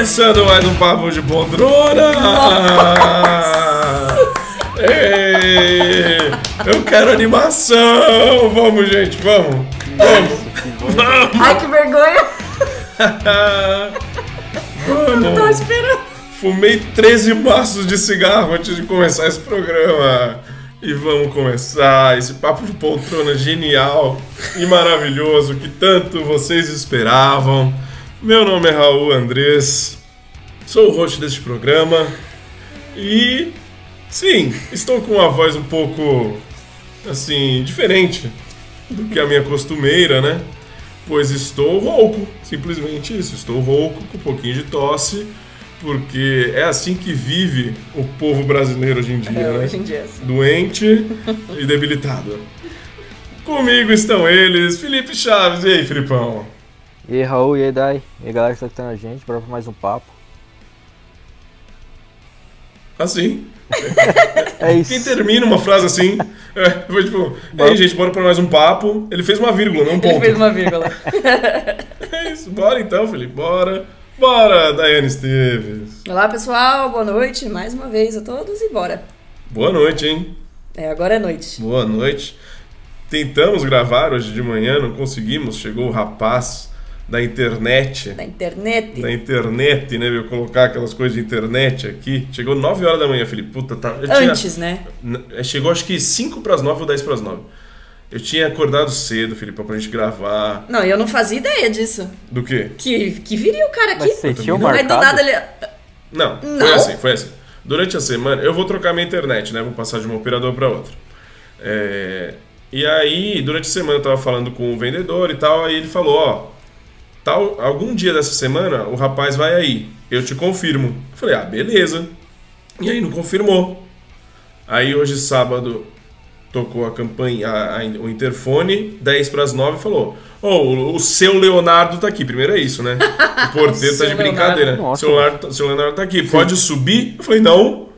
Começando mais um Papo de Poltrona! Eu quero animação! Vamos, gente, vamos! Vamos! Vamos! Ai, que vergonha! Vamos! Não tava esperando. Fumei 13 maços de cigarro antes de começar esse programa. E vamos começar esse papo de poltrona genial e maravilhoso que tanto vocês esperavam. Meu nome é Raul Andrés, sou o host deste programa e sim, estou com uma voz um pouco assim diferente do que a minha costumeira, né? Pois estou rouco, simplesmente isso, estou rouco com um pouquinho de tosse porque é assim que vive o povo brasileiro hoje em dia, É, né? hoje em dia é assim. Doente e debilitado. Comigo estão eles, Felipe Chaves. E aí, Filipão? E aí, Raul, e aí, Dai? E aí, galera que tá escutando a gente, bora pra mais um papo. Assim. É isso. Quem termina uma frase assim, é, foi tipo, e aí, gente, bora pra mais um papo. Ele fez uma vírgula, não um Ele ponto. fez uma vírgula. É isso, bora então, Felipe, bora. Bora, Daiane Esteves. Olá, pessoal. Boa noite mais uma vez a todos e bora. Boa noite, hein? É, agora é noite. Boa noite. Tentamos gravar hoje de manhã, não conseguimos. Chegou o rapaz da internet. Da internet. Da internet, né? Eu colocar aquelas coisas de internet aqui. Chegou 9 horas da manhã, Felipe. Puta, tá. eu tinha- Antes, né? N- Chegou acho que 5 pras 9 ou 10 pras 9. Eu tinha acordado cedo, Felipe, pra gente gravar. Não, eu não fazia ideia disso. Do quê? Que, que viria o cara aqui. Mas você tinha um Aí do nada ele. Não, foi Não? assim, foi assim. Durante a semana, eu vou trocar minha internet, né? Vou passar de uma operadora para outra. É, E aí, durante a semana eu tava falando com o vendedor e tal, aí ele falou, ó, tal, algum dia dessa semana o rapaz vai aí, eu te confirmo. Eu falei, ah, beleza. E aí não confirmou. Aí hoje, sábado, tocou a campanha, a- a- o interfone, 10 para as 9 falou: Ô, o, o seu Leonardo tá aqui. Primeiro é isso, né? O porteiro tá de brincadeira. Leonardo. Seu Leonardo, seu Leonardo tá aqui. Pode subir? Eu falei: Não.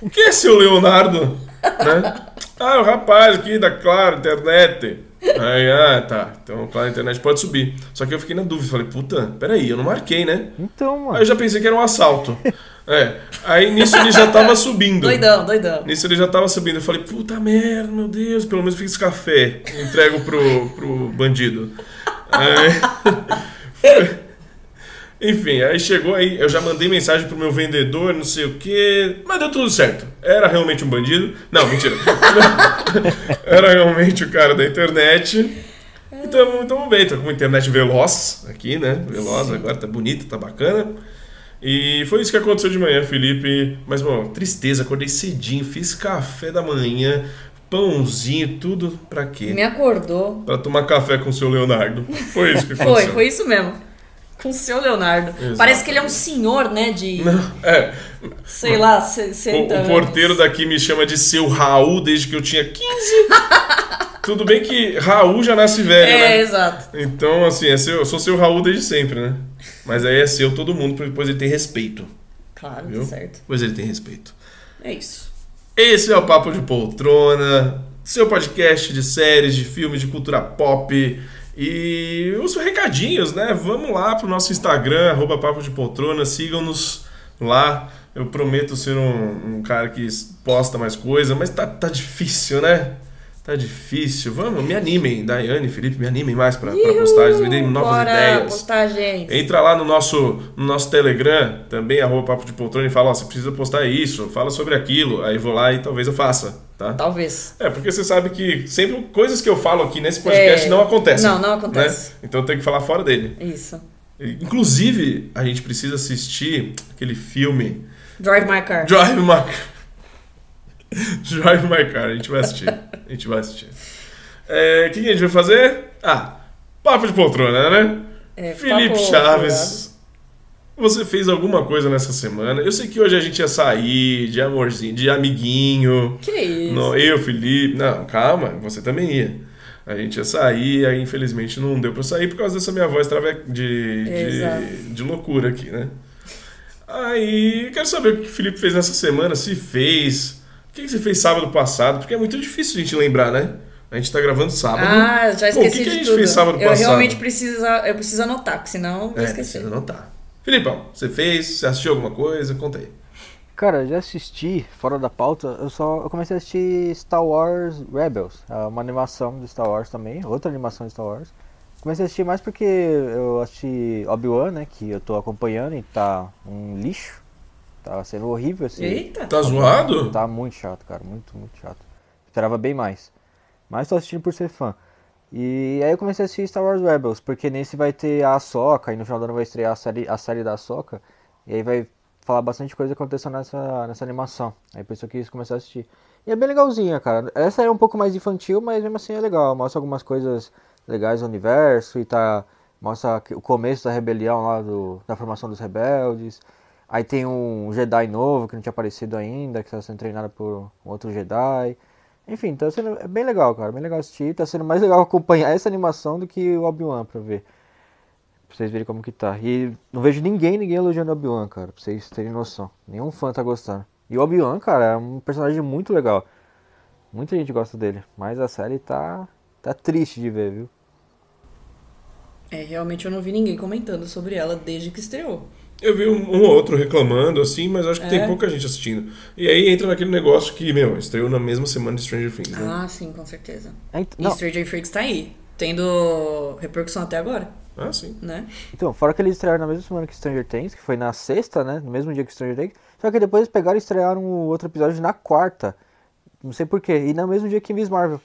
O que é seu Leonardo? Né? Ah, o rapaz aqui da Claro, internet. Aí, ah, tá. Então, Claro, internet pode subir. Só que eu fiquei na dúvida. Falei: Puta, peraí, eu não marquei, né? Então, Aí eu mano. já pensei que era um assalto. É. Aí nisso ele já tava subindo. Doidão, doidão. Nisso ele já tava subindo. Eu falei, puta merda, meu Deus, pelo menos fiz café. Entrego pro, pro bandido. Aí- Enfim, aí chegou aí, eu já mandei mensagem pro meu vendedor, não sei o quê, mas deu tudo certo. Era realmente um bandido? Não, mentira. Era realmente o cara da internet. Então, tamo bem, tô com uma internet veloz aqui, né? Veloz, agora tá bonita, tá bacana. E foi isso que aconteceu de manhã, Felipe. Mas, bom, tristeza, acordei cedinho, fiz café da manhã, pãozinho, tudo pra quê? Me acordou. Pra tomar café com o seu Leonardo. Foi isso que aconteceu. Foi, foi isso mesmo. Com o seu Leonardo. Exato. Parece que ele é um senhor, né? De, É, sei lá, o, 60 o anos. porteiro daqui me chama de seu Raul desde que eu tinha 15. Tudo bem que Raul já nasce velho, É, né? exato. Então, assim, é seu, eu sou seu Raul desde sempre, né? Mas aí é seu todo mundo, pois ele tem respeito. Claro, Viu? tá certo. Pois ele tem respeito. É isso. Esse é o Papo de Poltrona, seu podcast de séries, de filmes, de cultura pop. E os recadinhos, né? Vamos lá pro nosso Instagram, arroba Papo de Poltrona, sigam-nos lá. Eu prometo ser um, um cara que posta mais coisa, mas tá, tá difícil, né? Tá difícil. Vamos, me animem, Daiane, Felipe, me animem mais pra, pra postagens, me deem novas Bora, ideias. postagens. Entra lá no nosso, no nosso Telegram, também, arroba Papo de Poltrona, e fala, ó, você precisa postar isso, fala sobre aquilo. Aí vou lá e talvez eu faça, tá? Talvez. É, porque você sabe que sempre coisas que eu falo aqui nesse podcast É, não acontecem. não, não acontece. né? Então tem que falar fora dele. Isso. Inclusive, a gente precisa assistir aquele filme Drive My Car. Drive My Drive My Car. A gente vai assistir. A gente vai assistir. É, O que que a gente vai fazer? Ah, papo de poltrona, né? É, Felipe Chaves, você fez alguma coisa nessa semana? Eu sei que hoje a gente ia sair de amorzinho, de amiguinho. Que isso? No, eu, Felipe. Não, calma, você também ia. A gente ia sair, aí infelizmente não deu pra sair por causa dessa minha voz trave... de, de, de loucura aqui, né? Aí, quero saber o que o Felipe fez nessa semana, se fez. O que você fez sábado passado? Porque é muito difícil a gente lembrar, né? A gente tá gravando sábado. Ah, já Pô, o esqueci que que a de gente tudo. fez sábado eu passado? realmente preciso, eu preciso anotar, porque senão eu é, precisa anotar. Filipão, você fez? Você assistiu alguma coisa? Conta aí. Cara, já assisti, fora da pauta, eu só eu comecei a assistir Star Wars Rebels, é uma animação de Star Wars também, outra animação de Star Wars. Comecei a assistir mais porque eu assisti Obi-Wan, né, que eu tô acompanhando e tá um lixo. Tá sendo horrível esse. Eita! Tá zoado? Tá muito chato, cara, muito, muito chato. Esperava bem mais. Mas tô assistindo por ser fã. E aí eu comecei a assistir Star Wars Rebels, porque nesse vai ter a Ahsoka, e no final do ano vai estrear a série, a série da Ahsoka, e aí vai falar bastante coisa que aconteceu nessa, nessa animação. Aí por isso eu quis começar a assistir. E é bem legalzinha, cara. Essa é um pouco mais infantil, mas mesmo assim é legal. Mostra algumas coisas legais do universo e tá. Mostra o começo da rebelião lá, do, da formação dos rebeldes. Aí tem um Jedi novo que não tinha aparecido ainda, que está sendo treinado por um outro Jedi. Enfim, tá sendo é bem legal, cara. Bem legal assistir. Tá sendo mais legal acompanhar essa animação do que o Obi-Wan pra ver. Pra vocês verem como que tá. E não vejo ninguém, ninguém elogiando o Obi-Wan, cara. Pra vocês terem noção. Nenhum fã tá gostando. E o Obi-Wan, cara, é um personagem muito legal. Muita gente gosta dele. Mas a série tá. tá triste de ver, viu? É, realmente eu não vi ninguém comentando sobre ela desde que estreou. Eu vi um, um ou outro reclamando, assim, mas acho que tem É. pouca gente assistindo. E aí entra naquele negócio que, meu, estreou na mesma semana de Stranger Things, né? Ah, sim, com certeza. É, ent- E Stranger Things tá aí, tendo repercussão até agora, Ah, sim. né? Então, fora que eles estrearam na mesma semana que Stranger Things, que foi na sexta, né? No mesmo dia que Stranger Things. Só que depois eles pegaram e estrearam o outro episódio na quarta. Não sei porquê. E no mesmo dia que Miss Marvel.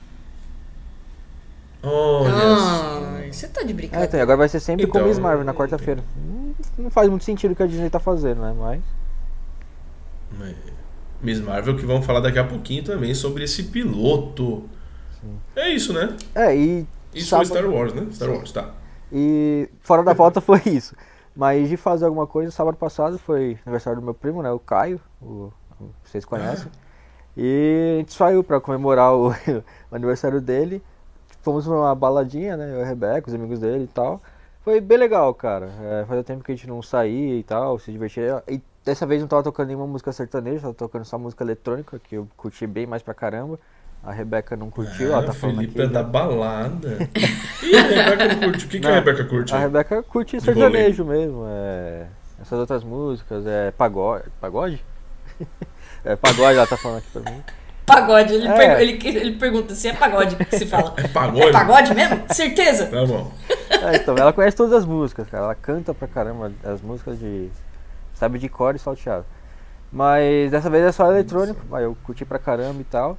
Só. Ah, você tá de É, brincadeira. então, e agora vai ser sempre com Então, Miss Marvel na quarta-feira. Não faz muito sentido o que a Disney tá fazendo, né? Mas. Miss Marvel, que vamos falar daqui a pouquinho também sobre esse piloto. É isso, né? É, e. Isso sábado- foi Star Wars, né? Star Wars, tá. E fora da pauta foi isso. Mas de fazer alguma coisa, sábado passado foi aniversário do meu primo, né? O Caio, o, vocês conhecem. E a gente saiu pra comemorar o, o aniversário dele. Fomos pra uma baladinha, né? Eu e a Rebeca, os amigos dele e tal. Foi bem legal, cara. É, fazia tempo que a gente não saía e tal, se divertia. E dessa vez não tava tocando nenhuma música sertaneja, tava tocando só música eletrônica, que eu curti bem mais pra caramba. A Rebeca não curtiu, ela Ah, tá falando Felipe aqui. é da balada. e a Rebeca não curte? O que, que a Não, Rebeca curte? A Rebeca curte sertanejo mesmo, é. Essas outras músicas, é pagode. Pagode? é pagode, ela tá falando aqui pra mim. Pagode, ele, É. pergu- ele, ele pergunta se é pagode que se fala. É pagode? É pagode mesmo? Certeza? Tá bom. É, então, ela conhece todas as músicas, cara. Ela canta pra caramba as músicas de. Sabe de cor e salteado. Mas dessa vez é só eletrônico, aí eu curti pra caramba e tal.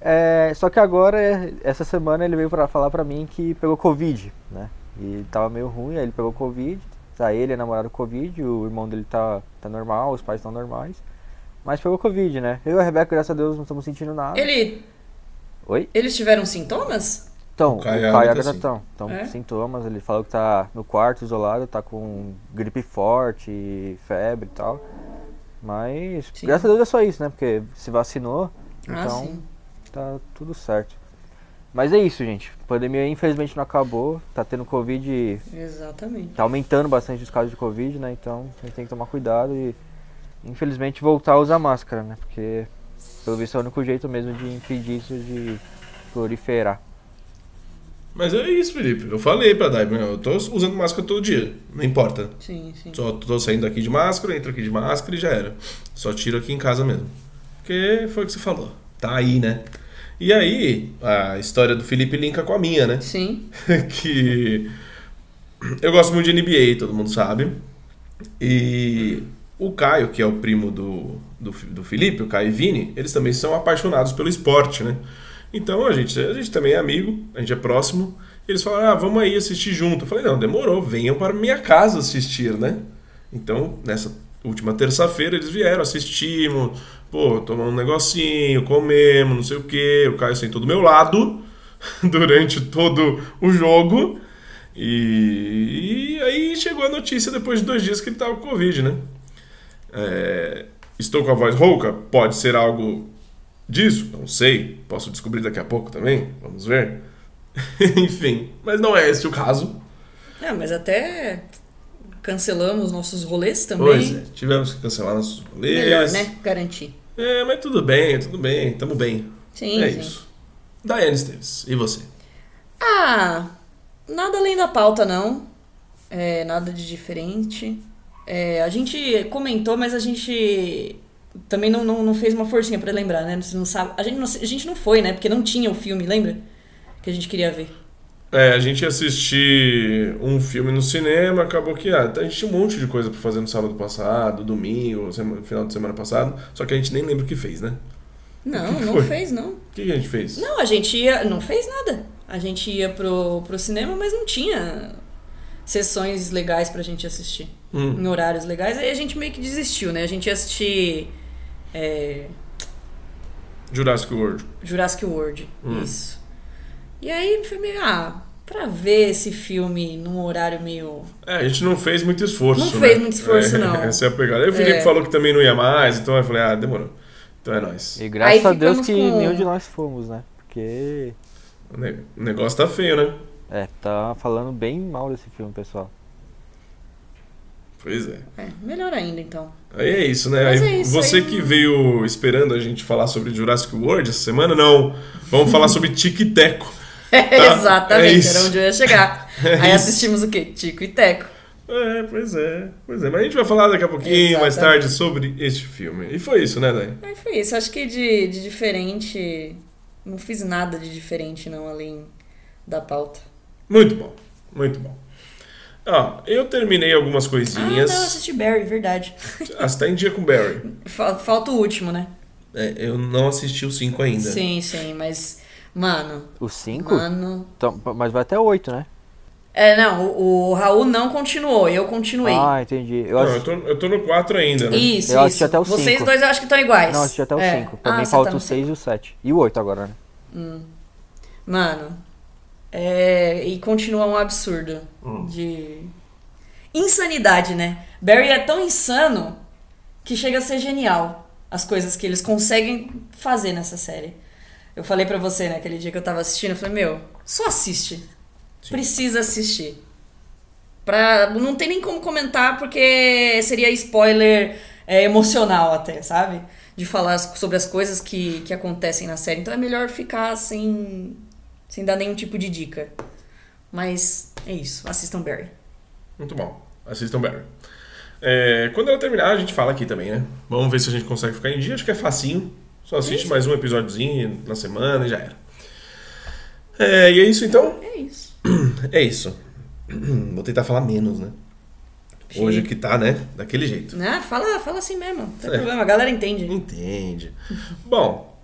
É, só que agora, é, essa semana, ele veio pra falar pra mim que pegou Covid, né? E tava meio ruim, aí ele pegou Covid. Tá ele, a namorada, Covid, o irmão dele tá, tá normal, os pais estão normais. Mas pegou Covid, né? Eu e a Rebeca, graças a Deus, não estamos sentindo nada. Ele, Oi? eles tiveram sintomas? Então, O o Caio Caio e e a a Agatha, Agatha sim. estão. Então, É? sintomas, ele falou que tá no quarto, isolado, tá com gripe forte, febre e tal. Mas, Sim. graças a Deus é só isso, né? Porque se vacinou, Ah, então sim. tá tudo certo. Mas é isso, gente. A pandemia infelizmente não acabou, tá tendo Covid, Exatamente. tá aumentando bastante os casos de Covid, né? Então a gente tem que tomar cuidado e, infelizmente, voltar a usar máscara, né? Porque, pelo visto, é o único jeito mesmo de impedir isso de proliferar. Mas é isso, Felipe. Eu falei pra Dai, eu tô usando máscara todo dia. Não importa. Sim, sim. Só tô saindo aqui de máscara, entro aqui de máscara e já era. Só tiro aqui em casa mesmo. Porque foi o que você falou. Tá aí, né? E aí, a história do Felipe linka com a minha, né? Sim. que eu gosto muito de NBA, todo mundo sabe. E o Caio, que é o primo do, do, do Felipe, o Caio e Vini, eles também são apaixonados pelo esporte, né? Então a gente, a gente também é amigo, a gente é próximo. Eles falaram, ah, vamos aí assistir junto. Eu falei, não, demorou, venham para minha casa assistir, né? Então, nessa última terça-feira, eles vieram, assistimos, pô, tomamos um negocinho, comemos, não sei o quê. O Caio sentou do meu lado durante todo o jogo. E, e aí chegou a notícia depois de dois dias que ele tava com Covid, né? É, estou com a voz rouca? Pode ser algo disso? Não sei. Posso descobrir daqui a pouco também? Vamos ver. Enfim, mas não é esse o caso. Ah, mas até cancelamos nossos rolês também. Pois é, tivemos que cancelar nossos rolês. Melhor, né? Garantir. É, mas tudo bem, tudo bem, tamo bem. Sim, é sim. isso. Daiane Esteves, e você? Ah, nada além da pauta, não. É, nada de diferente. É, a gente comentou, mas a gente também não, não, não fez uma forcinha pra lembrar, né? Você não sabe. A gente não, a gente não foi, né? Porque não tinha o filme, lembra? Que a gente queria ver. É, a gente ia assistir um filme no cinema, acabou que ah, a gente tinha um monte de coisa pra fazer no sábado passado, domingo, sema- final de semana passado, só que a gente nem lembra o que fez, né? Não, que não foi? fez, não. O que que a gente fez? Não, a gente ia. Não fez nada. A gente ia pro, pro cinema, mas não tinha sessões legais pra gente assistir. Hum. Em horários legais. Aí a gente meio que desistiu, né? A gente ia assistir. é, Jurassic World. Jurassic World. Hum. Isso. E aí foi meio. Ah, pra ver esse filme num horário meio. É, a gente não fez muito esforço. Não né? fez muito esforço, É, não. Essa é a pegada. Aí o Felipe É. falou que também não ia mais, então eu falei, ah, demorou. Então é nóis. E graças Aí a Deus que com- nenhum de nós fomos, né? Porque, o negócio tá feio, né? é, tá falando bem mal desse filme, pessoal. Pois é. É, melhor ainda então. Aí é isso, né? Mas Aí é isso, você aí que veio esperando a gente falar sobre Jurassic World essa semana, não. Vamos falar sobre Tic e Teco. é Exatamente, isso. era onde eu ia chegar. É aí isso. assistimos o quê? Tico e Teco. É, pois é. Pois é. Mas a gente vai falar daqui a pouquinho, mais Exatamente. tarde, sobre este filme. E foi isso, né, Dani? Aí foi isso. Acho que de, de diferente. Não fiz nada de diferente, não, além da pauta. Muito bom. Muito bom. Ó, eu terminei algumas Ah, coisinhas. não, assisti Barry, verdade. Ah, você tá em dia com Barry. Fa- Falta o último, né? É, eu não assisti o 5 ainda. Sim, sim, mas. Mano. O 5? Mano. Então, mas vai até o 8, né? É, não, o, o Raul não continuou, eu continuei. Ah, entendi. Eu Não, eu, tô, eu tô no 4 ainda, né? Isso, Eu isso. assisti até o Vocês cinco. dois eu acho que estão iguais. Não, assisti até o É. 5. Pra Ah, mim você falta tá o no 6 e o 7. E o 8 agora, né? Mano, é, e continua um absurdo Hum. de insanidade, né? Barry é tão insano que chega a ser genial as coisas que eles conseguem fazer nessa série. Eu falei pra você, né, aquele dia que eu tava assistindo, eu falei, meu, só assiste. Precisa assistir. Pra, não tem nem como comentar porque seria spoiler é, emocional até, sabe? De falar sobre as coisas que, que acontecem na série. Então é melhor ficar sem, sem dar nenhum tipo de dica. Mas é isso. Assistam Barry. Muito bom. Assistam Barry. É, quando ela terminar, a gente fala aqui também, né? Vamos ver se a gente consegue ficar em dia. Acho que é facinho. Só assiste mais um episódiozinho na semana e já era. É, e é isso então? É isso. É isso. Vou tentar falar menos, né? Hoje Sim. que tá, né? Daquele jeito. Né? Fala, fala assim mesmo. Não tem É. problema. A galera entende. Entende. Bom,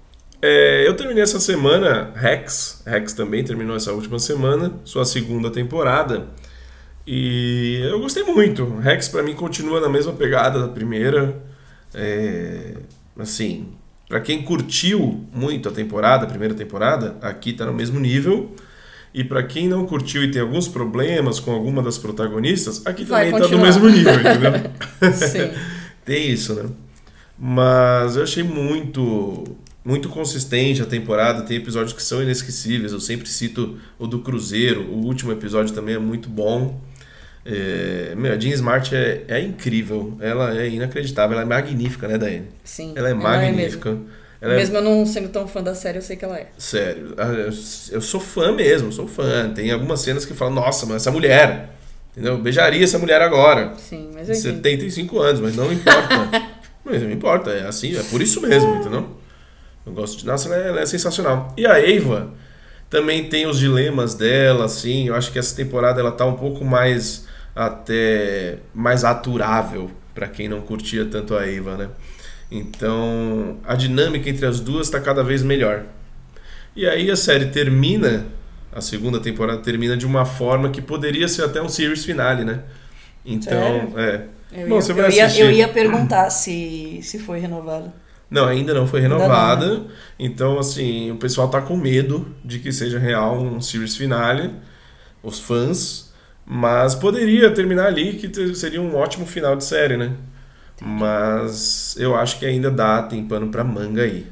é, eu terminei essa semana Rex. Rex também terminou essa última semana, sua segunda temporada. E eu gostei muito. Rex pra mim continua na mesma pegada da primeira. É, assim, pra quem curtiu muito a temporada, a primeira temporada, aqui tá no mesmo nível. E pra quem não curtiu e tem alguns problemas com alguma das protagonistas, aqui Vai também tá no mesmo nível, entendeu? Tem isso, né? Mas eu achei muito muito consistente a temporada, tem episódios que são inesquecíveis. Eu sempre cito o do Cruzeiro, o último episódio também é muito bom. É, meu, a Jean Smart é, é incrível, ela é inacreditável, ela é magnífica, né, Daiane? Sim. Ela é magnífica. mesmo. Ela é Mesmo eu não sendo tão fã da série, eu sei que ela é. Sério, ah, eu- sou fã mesmo, sou fã. Tem algumas cenas que falam, nossa, mas essa mulher, entendeu? Beijaria essa mulher agora. Sim, mas eu entendo. 75 anos, mas não importa. mas não importa, é assim, é por isso mesmo, entendeu? Eu gosto de. Nossa, ela é, ela é sensacional. E a Eva também tem os dilemas dela, assim. Eu acho que essa temporada ela tá um pouco mais até mais aturável para quem não curtia tanto a Eva, né? Então a dinâmica entre as duas tá cada vez melhor. E aí a série termina, a segunda temporada termina de uma forma que poderia ser até um series finale, né? Então, Sério? é. Eu, Bom, ia, você vai eu, ia, assistir. eu ia perguntar se, se foi renovado. Não, ainda não foi renovada. não, né? Então, assim, o pessoal tá com medo de que seja real um series finale, os fãs. Mas poderia terminar ali, que seria um ótimo final de série, né? Mas eu acho que ainda dá, tem pano pra manga aí.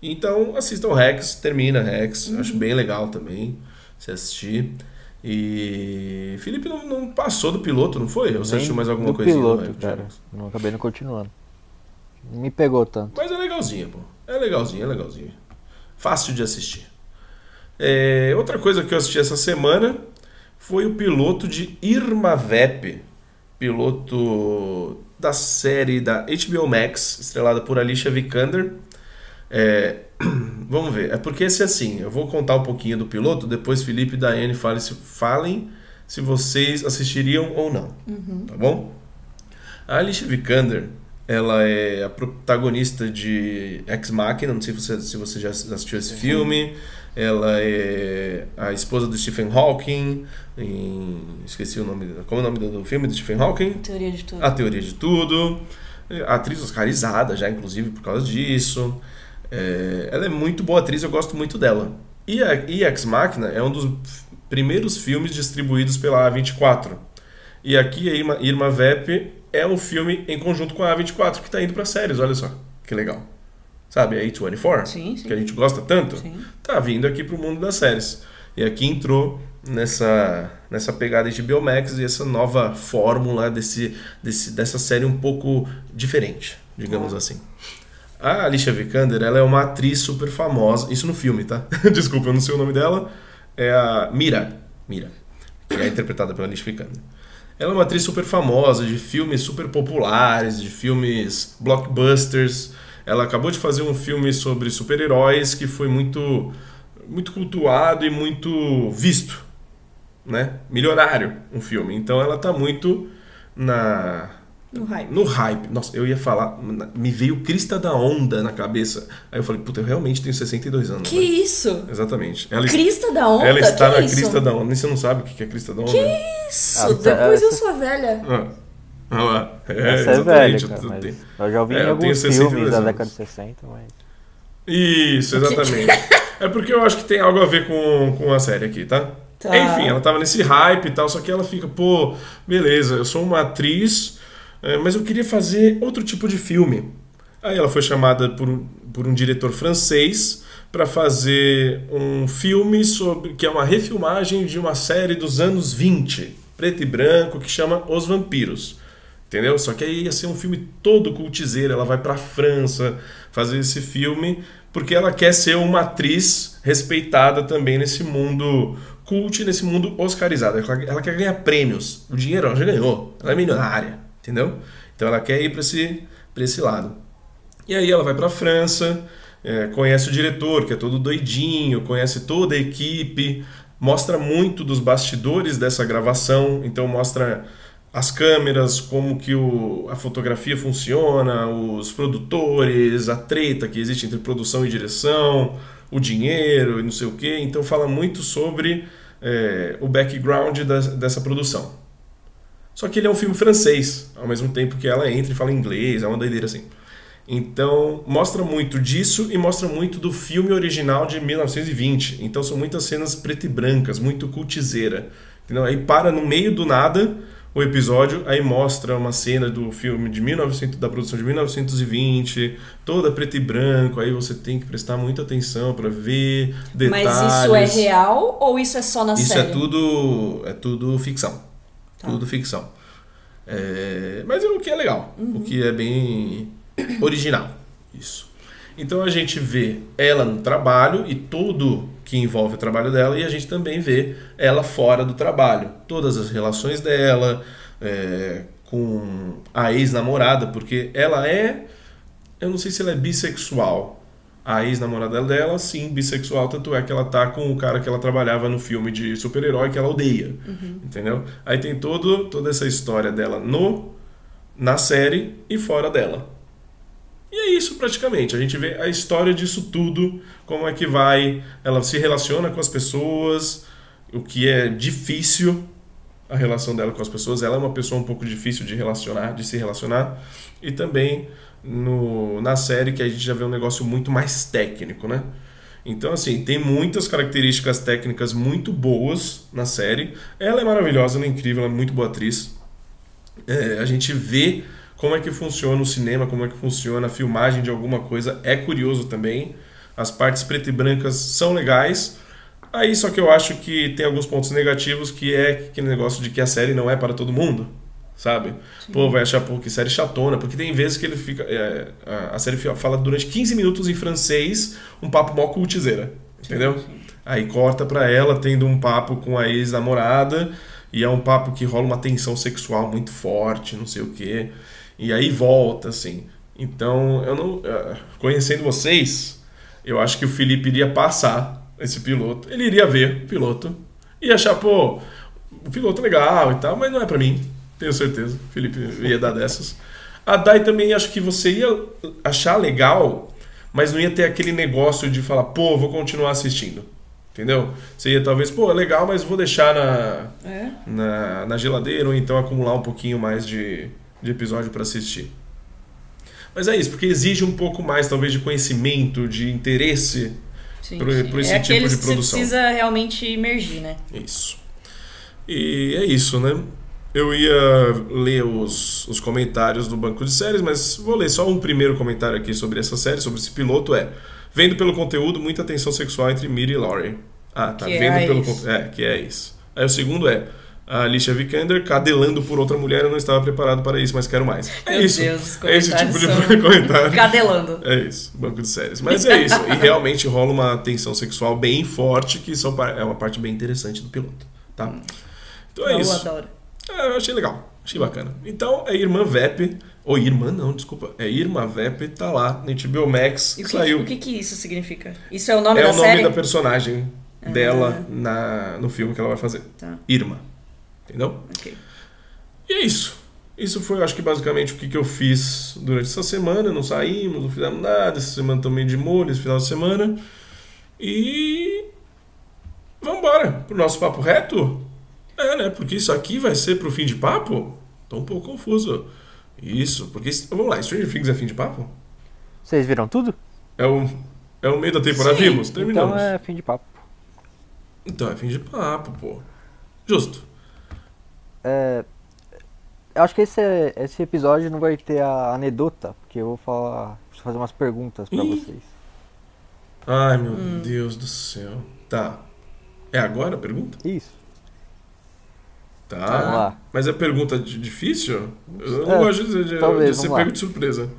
Então, assistam Rex, termina Rex. Uhum. Acho bem legal também se assistir. E. Felipe não, não passou do piloto, não foi? Ou você Nem assistiu mais alguma do coisinha? piloto, cara. Não acabei não continuando. Não me pegou tanto. Mas é legalzinha, pô. É legalzinha, é legalzinha. Fácil de assistir. É, outra coisa que eu assisti essa semana foi o piloto de Irma Vep, piloto da série da HBO Max, estrelada por Alicia Vikander. É, vamos ver, é porque esse é assim, eu vou contar um pouquinho do piloto, depois Felipe e Daiane falem se, falem se vocês assistiriam ou não, tá bom? A Alicia Vikander, ela é a protagonista de Ex Machina, não sei se você, se você já assistiu esse filme. Ela é a esposa do Stephen Hawking, em, esqueci o nome, como é o nome do, filme do Stephen Hawking? Teoria de tudo. A Teoria de Tudo. É, Atriz oscarizada já, inclusive, por causa disso. É, ela é muito boa atriz, eu gosto muito dela. E, a, e Ex Machina é um dos primeiros filmes distribuídos pela A24. E aqui a Irma, Irma Vep é um filme em conjunto com a A24 que está indo para séries, olha só. Que legal. Sabe, a A24? Sim, sim. Que a gente gosta tanto? Sim. Tá vindo aqui pro mundo das séries. E aqui entrou nessa, nessa pegada de Biomax e essa nova fórmula desse, desse, dessa série um pouco diferente, digamos assim. A Alicia Vikander, ela é uma atriz super famosa, isso no filme, tá? Desculpa, eu não sei o nome dela. É a Mira, Mira, que é interpretada pela Alicia Vikander. Ela é uma atriz super famosa, de filmes super populares, de filmes blockbusters. Ela acabou de fazer um filme sobre super-heróis que foi muito, muito cultuado e muito visto, né? Milionário, um filme. Então ela tá muito na No hype. no hype. Nossa, eu ia falar, me veio crista da onda na cabeça. Aí eu falei, puta, eu realmente tenho 62 anos. Que né? isso? Exatamente. Ela, Crista da onda? ela está que na isso? crista da onda. Nem você não sabe o que é crista da onda? Isso, Ah, tá- depois eu sou velha. Ah, ah lá. É, Essa é exatamente. velha, Eu cara, mas tem- eu já ouvi É, em eu tenho alguns 62 filmes da década de 60, mas... Isso, exatamente. é porque eu acho que tem algo a ver com, com a série aqui, tá? Tá. Enfim, ela tava nesse hype e tal, só que ela fica, pô, beleza, eu sou uma atriz, é, mas eu queria fazer outro tipo de filme. Aí ela foi chamada por, um- por um diretor francês para fazer um filme sobre que é uma refilmagem de uma série dos anos 20, preto e branco, que chama Os Vampiros. Entendeu? Só que aí ia ser um filme todo cultizeiro. Ela vai pra França fazer esse filme porque ela quer ser uma atriz respeitada também nesse mundo cult, nesse mundo oscarizado. Ela, ela quer ganhar prêmios. O dinheiro ela já ganhou. Ela é milionária, entendeu? Então ela quer ir pra esse, esse lado. E aí ela vai pra França, é, conhece o diretor, que é todo doidinho, conhece toda a equipe, mostra muito dos bastidores dessa gravação, então mostra as câmeras, como que o, a fotografia funciona, os produtores, a treta que existe entre produção e direção, o dinheiro e não sei o que. Então fala muito sobre é, o background das- dessa produção. Só que ele é um filme francês, ao mesmo tempo que ela entra e fala inglês, é uma doideira assim. Então, mostra muito disso e mostra muito do filme original de 1920. Então, são muitas cenas preto e brancas, muito cultizeira. Entendeu? Aí para no meio do nada o episódio, aí mostra uma cena do filme de 1900, da produção de 1920, toda preto e branco. Aí você tem que prestar muita atenção para ver detalhes. Mas isso é real ou isso é só na Isso série? é tudo, é tudo ficção. Tá. Tudo ficção. É, mas é o que é legal, Uhum. o que é bem original. Isso. Então a gente vê ela no trabalho e tudo que envolve o trabalho dela, e a gente também vê ela fora do trabalho. Todas as relações dela é, com a ex-namorada, porque ela é. Eu não sei se ela é bissexual. A ex-namorada dela, sim, bissexual, tanto é que ela tá com o cara que ela trabalhava no filme de super-herói que ela odeia. Entendeu? Aí tem todo, toda essa história dela no na série e fora dela. E é isso praticamente. A gente vê a história disso tudo, como é que vai, ela se relaciona com as pessoas, o que é difícil a relação dela com as pessoas. Ela é uma pessoa um pouco difícil de relacionar, de se relacionar, e também no, na série que a gente já vê um negócio muito mais técnico, né? Então, assim, tem muitas características técnicas muito boas na série. Ela é maravilhosa, ela é incrível, ela é muito boa atriz. É, a gente vê como é que funciona o cinema, como é que funciona a filmagem de alguma coisa. É curioso também. As partes preto e brancas são legais. Aí só que eu acho que tem alguns pontos negativos, que é aquele negócio de que a série não é para todo mundo. Sabe? Pô, vai achar, pô, que série chatona, porque tem vezes que ele fica. é, a- a série fala durante 15 minutos em francês, um papo mó cultizeira. Entendeu? Aí corta pra ela tendo um papo com a ex-namorada E é um papo que rola uma tensão sexual muito forte, não sei o quê. E aí volta, assim. Então, eu não. eh, Conhecendo vocês, eu acho que o Felipe iria passar esse piloto. Ele iria ver o piloto e achar, pô, o piloto é legal e tal, mas não é pra mim. Tenho certeza. O Felipe ia dar dessas. A Dai também acho que você ia achar legal, mas não ia ter aquele negócio de falar, pô, vou continuar assistindo. Entendeu? Você ia talvez, pô, é legal, mas vou deixar na, É? na, na geladeira ou então acumular um pouquinho mais de, de episódio para assistir. Mas é isso, porque exige um pouco mais, talvez, de conhecimento, de interesse. Por esse é tipo de que produção. você precisa realmente imergir, né? Isso. E é isso, né? Eu ia ler os, os comentários do banco de séries, mas vou ler só um primeiro comentário aqui sobre essa série, sobre esse piloto. É: Vendo pelo conteúdo, muita tensão sexual entre Miri e Laurie. Ah, tá. Que é vendo a pelo conteúdo. É, que é isso. Aí o segundo é. A Alicia Vikander cadelando por outra mulher, eu não estava preparado para isso, mas quero mais. É Meu isso. Deus, é esse tipo de são comentário. Cadelando. É isso, banco de séries. Mas é isso. E realmente rola uma tensão sexual bem forte, que são, é uma parte bem interessante do piloto. Tá? Então é eu isso. adoro. É, eu achei legal. Achei bacana. Então, é Irmã Vep. Ou Irmã, não, desculpa. É Irmã Vep, tá lá na HBO Max. E o que, saiu. o que que isso significa? Isso é o nome é da o nome série? da personagem Ah. dela na, no filme que ela vai fazer. Tá, Irmã. Entendeu? ok. E é isso. Isso foi, acho que, basicamente o que, que eu fiz durante essa semana. Não saímos, não fizemos nada. Essa semana também de molho, esse final de semana. E. Vambora pro nosso papo reto? É, né? Porque isso aqui vai ser pro fim de papo? Tô um pouco confuso. Isso, porque. Vamos lá, Stranger Things é fim de papo? Vocês viram tudo? É o, é o meio da temporada? Sim. Vimos? Terminamos. Então é fim de papo. Então é fim de papo, pô. Justo. É, eu acho que esse, esse episódio não vai ter a anedota, porque eu vou falar, preciso fazer umas perguntas pra Ih. vocês. Ai, meu Hum. Deus do céu. Tá. É agora a pergunta? Isso. Tá. Vamos lá. Mas é pergunta difícil? Eu não É, gosto de, de, talvez, de ser lá. pego de surpresa.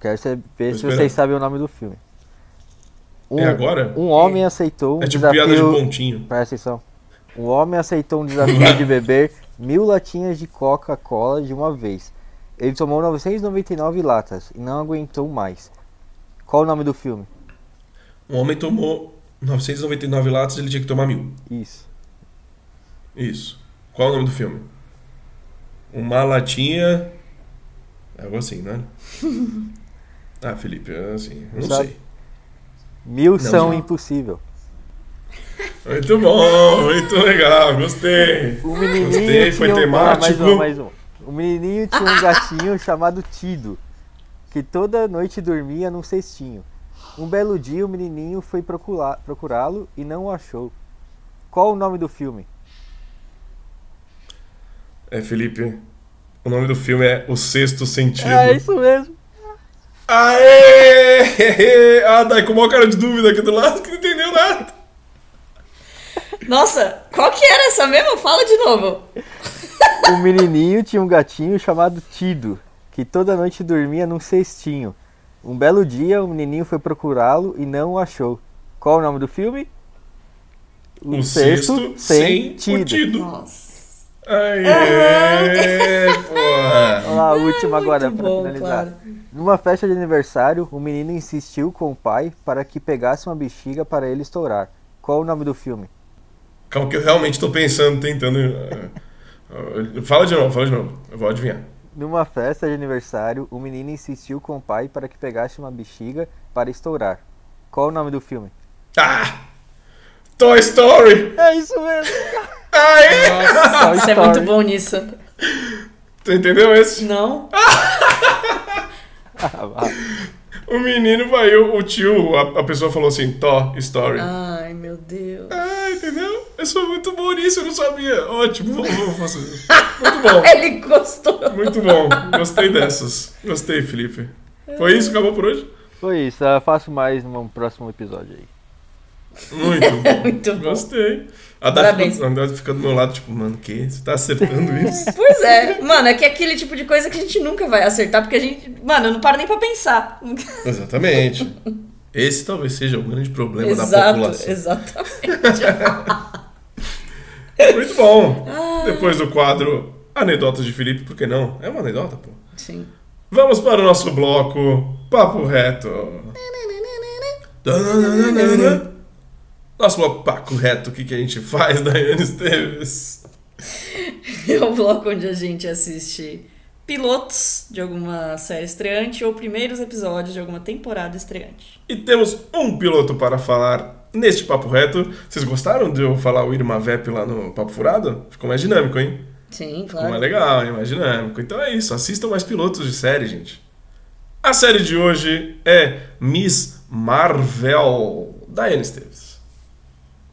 Quero saber se vocês sabem o nome do filme. Um, É agora? um homem aceitou um É tipo desafio. piada de pontinho. Presta atenção. Um homem aceitou um desafio de beber mil latinhas de Coca-Cola de uma vez. Ele tomou 999 latas e não aguentou mais. Qual o nome do filme? Um homem tomou 999 latas e ele tinha que tomar mil. Isso. Isso. Qual é o nome do filme? Uma latinha. Algo assim, né? ah, Felipe, é assim. eu Não Sabe? sei. Mil são não. impossível. Muito bom, muito legal, gostei. O menininho Gostei, foi um- temático. Ah, mais um, mais um. O menininho tinha um gatinho chamado Tido, que toda noite dormia num cestinho. Um belo dia o menininho foi procurá-lo e não o achou. Qual o nome do filme? É, Felipe, o nome do filme é O Sexto Sentido. É isso mesmo. Aê! Ah, Dai, com uma cara de dúvida aqui do lado que não entendeu nada. Nossa, qual que era essa mesmo? Fala de novo. O menininho tinha um gatinho chamado Tido, que toda noite dormia num cestinho. Um belo dia, o menininho foi procurá-lo e não o achou. Qual o nome do filme? O Sexto Sentido. Nossa. Aê! Porra! Vamos lá, a última agora Muito para bom, finalizar. claro. Numa festa de aniversário, o menino insistiu com o pai para que pegasse uma bexiga para ele estourar. Qual o nome do filme? Calma que eu realmente tô pensando, tentando. eh, eh, Fala de novo, fala de novo. Eu vou adivinhar. Numa festa de aniversário, o menino insistiu com o pai para que pegasse uma bexiga para estourar. Qual o nome do filme? Ah! Toy Story! É isso mesmo! Aê! Nossa, você é muito bom nisso. Tu entendeu esse? Não? O menino vai, o, o tio, a, a pessoa falou assim, Toy Story. Ai, meu Deus. Ah, entendeu? Eu sou muito bom nisso, eu não sabia. Ótimo, vou, vou fazer. Muito bom, Ele gostou. muito bom. Gostei dessas. Gostei, Felipe. Foi isso? Acabou por hoje? Foi isso, eu faço mais num próximo episódio aí. Muito bom. Muito bom. Gostei. A Dai Parabéns. fica, do meu lado, tipo, mano, que? Você tá acertando isso? Pois é. Mano, é que é aquele tipo de coisa que a gente nunca vai acertar, porque a gente. Mano, não para nem pra pensar. Exatamente. Esse talvez seja o grande problema da Exato, população. exatamente. Muito bom. Depois do quadro Anedotas de Felipe, por que não? É uma anedota, pô. Sim. Vamos para o nosso bloco Papo Reto. Nosso Papo Reto, o que, que a gente faz, Daiane Esteves? É o bloco onde a gente assiste pilotos de alguma série estreante ou primeiros episódios de alguma temporada estreante. E temos um piloto para falar neste Papo Reto. Vocês gostaram de eu falar o Irma Vep lá no Papo Furado? Ficou mais dinâmico, hein? Sim, Ficou claro. mais legal, hein? mais dinâmico. Então é isso, assistam mais pilotos de série, gente. A série de hoje é Miss Marvel, Diane Esteves.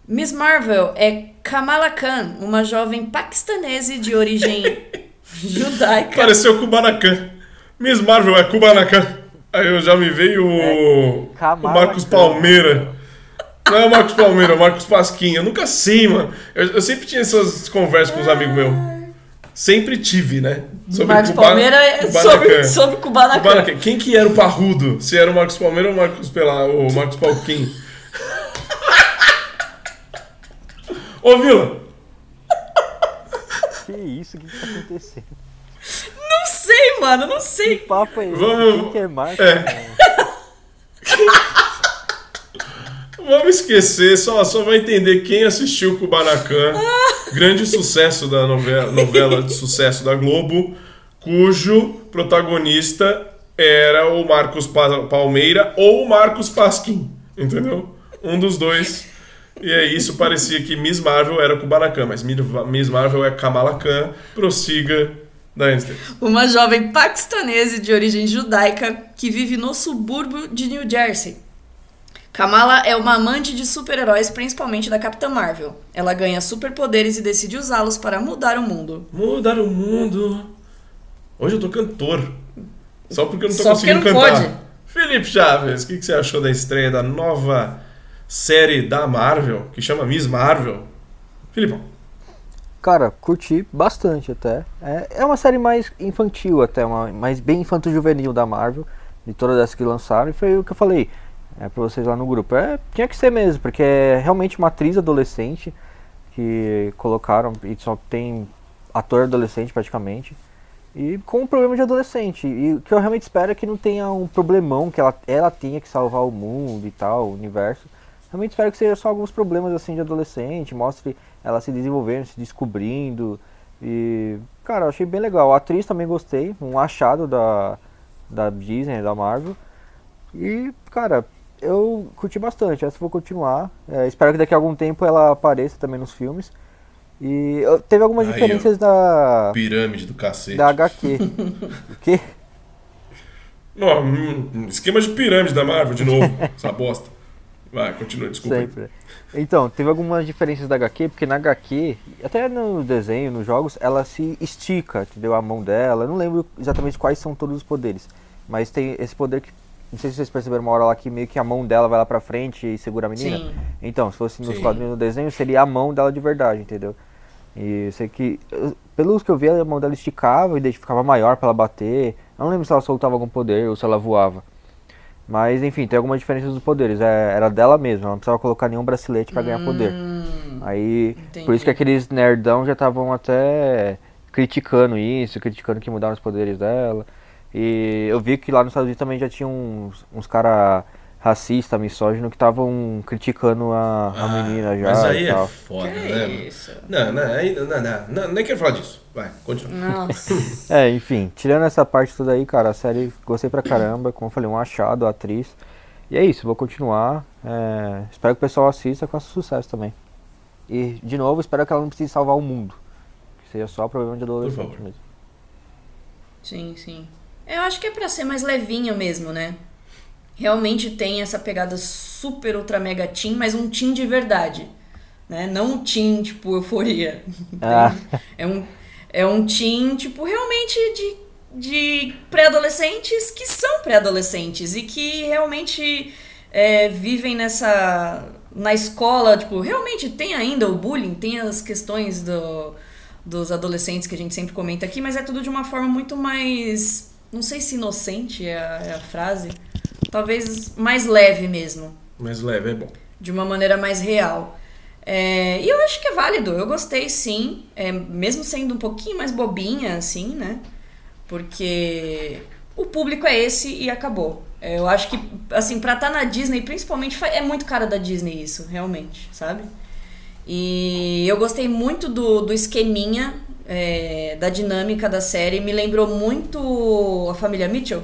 Miss Marvel é Kamala Khan, uma jovem paquistanese de origem judaica. Pareceu Kubanacan. Miss Marvel é Kubanacan. Aí eu já me veio o, o Kamala Marcos. Palmeira. Não é o Marcos Palmeira, é o Marcos Pasquinha. Eu nunca sei, mano. Eu, eu sempre tinha essas conversas com os amigos meus. Sempre tive, né? Marcos Kuba- Palmeira é sobre, sobre Kubanacan. Kubanacan. Quem que era o parrudo? Se era o Marcos Palmeira ou o Marcos, Pela, o Marcos Palquim? Ô, Vila, Que isso? O que, que tá acontecendo? Não sei, mano, não Que sei. papo é esse? Vamos- Quem que é Marcos? É. Vamos esquecer, só, só vai entender quem assistiu Kubanacan, grande sucesso da novela, novela de sucesso da Globo, cujo protagonista era o Marcos Pa- Palmeira ou o Marcos Pasquim, entendeu? Um dos dois. E é isso, parecia que Miss Marvel era Kubanacan, mas Miss Marvel é Kamala Khan, prossiga da Einstein. Uma jovem paquistanese de origem judaica que vive no subúrbio de New Jersey. Kamala é uma amante de super-heróis, principalmente da Capitã Marvel. Ela ganha superpoderes e decide usá-los para mudar o mundo. Mudar o mundo. Hoje eu tô cantor. Só porque eu não tô Só conseguindo não cantar. pode. Felipe Chaves, o que, que você achou da estreia da nova série da Marvel, que chama Miss Marvel? Filipão. Cara, curti bastante até. É, é uma série mais infantil até, uma, mais bem infanto-juvenil da Marvel, de todas essas que lançaram, e foi o que eu falei é, pra vocês lá no grupo. É, tinha que ser mesmo, porque é realmente uma atriz adolescente que colocaram, e só tem ator adolescente praticamente, e com um problema de adolescente. E o que eu realmente espero é que não tenha um problemão, que ela, ela tenha que salvar o mundo e tal, o universo. Realmente espero que seja só alguns problemas assim de adolescente, mostre ela se desenvolvendo, se descobrindo. E, cara, eu achei bem legal. A atriz também gostei, um achado da, da Disney, da Marvel. E, cara, eu curti bastante, essa vou continuar. É, espero que daqui a algum tempo ela apareça também nos filmes. E teve algumas Aí, diferenças da, Pirâmide do cacete. da HQ. o quê? Ó, hum, esquema de pirâmide da Marvel, de novo. essa bosta. Vai, continua, desculpa. Sempre. Então, teve algumas diferenças da HQ, porque na HQ, até no desenho, nos jogos, ela se estica, entendeu? A mão dela. Eu não lembro exatamente quais são todos os poderes. Mas tem esse poder que. Não sei se vocês perceberam uma hora lá que meio que a mão dela vai lá pra frente e segura a menina. Sim. Então, se fosse nos Sim. quadrinhos do desenho, seria a mão dela de verdade, entendeu? E eu sei que. eu- Pelos que eu vi, a mão dela esticava e ficava maior pra ela bater. Eu não lembro se ela soltava algum poder ou se ela voava. Mas enfim, tem algumas diferenças dos poderes. É, era dela mesma, ela não precisava colocar nenhum bracelete pra ganhar poder. Hum, Aí, entendi. por isso que aqueles nerdão já estavam até criticando isso, criticando que mudaram os poderes dela. E eu vi que lá nos Estados Unidos também já tinha uns, uns cara racista, misógino, que estavam criticando a, a Ah, menina já Mas aí e é tal. foda, que né? isso? Não, não, aí, não, não, não, nem quero falar disso. Vai, continua. Nossa. É, enfim, tirando essa parte toda aí, cara, a série gostei pra caramba, como eu falei, um achado, a atriz. E é isso, vou continuar. é, espero que o pessoal assista com sucesso também. E, de novo, espero que ela não precise salvar o mundo. Que seja só problema de adolescente favor. mesmo. Sim, sim. Eu acho que é pra ser mais levinho mesmo, né? Realmente tem essa pegada super ultra mega teen, mas um teen de verdade. Né? Não um teen, tipo, euforia. Ah. É um, é um teen, tipo, realmente de, de pré-adolescentes que são pré-adolescentes e que realmente é, vivem nessa. na escola, tipo, realmente tem ainda o bullying, tem as questões do, dos adolescentes que a gente sempre comenta aqui, mas é tudo de uma forma muito mais. Não sei se inocente é a, é a frase. Talvez mais leve mesmo Mas leve, é bom. de uma maneira mais real. É, e eu acho que é válido, eu gostei sim, é, mesmo sendo um pouquinho mais bobinha, assim, né? Porque o público é esse e acabou. É, eu acho que, assim, pra estar na Disney, principalmente, é muito cara da Disney isso, realmente, sabe? E eu gostei muito do, do esqueminha, é, da dinâmica da série. Me lembrou muito a família Mitchell.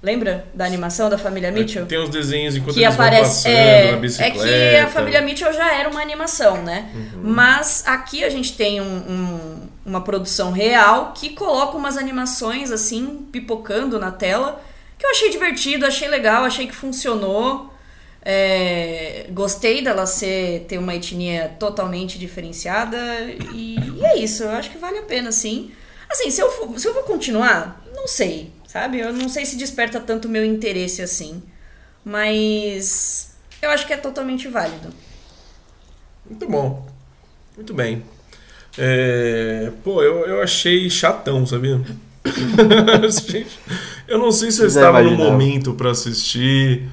Lembra da animação da família Mitchell? Tem os desenhos enquanto que eles aparece, passando é, na é bicicleta. que a família Mitchell já era uma animação, né? Uhum. Mas aqui a gente tem um- um- uma produção real que coloca umas animações assim, pipocando na tela, que eu achei divertido, achei legal, achei que funcionou. É, gostei dela ser ter uma etnia totalmente diferenciada e, e é isso, eu acho que vale a pena sim. Assim, se eu, for- se eu vou continuar, não sei, sabe? Eu não sei se desperta tanto o meu interesse assim. Mas eu acho que é totalmente válido. Muito bom. Muito bem. É, Pô, eu, eu achei chatão, sabia? eu não sei se eu estava no momento pra assistir.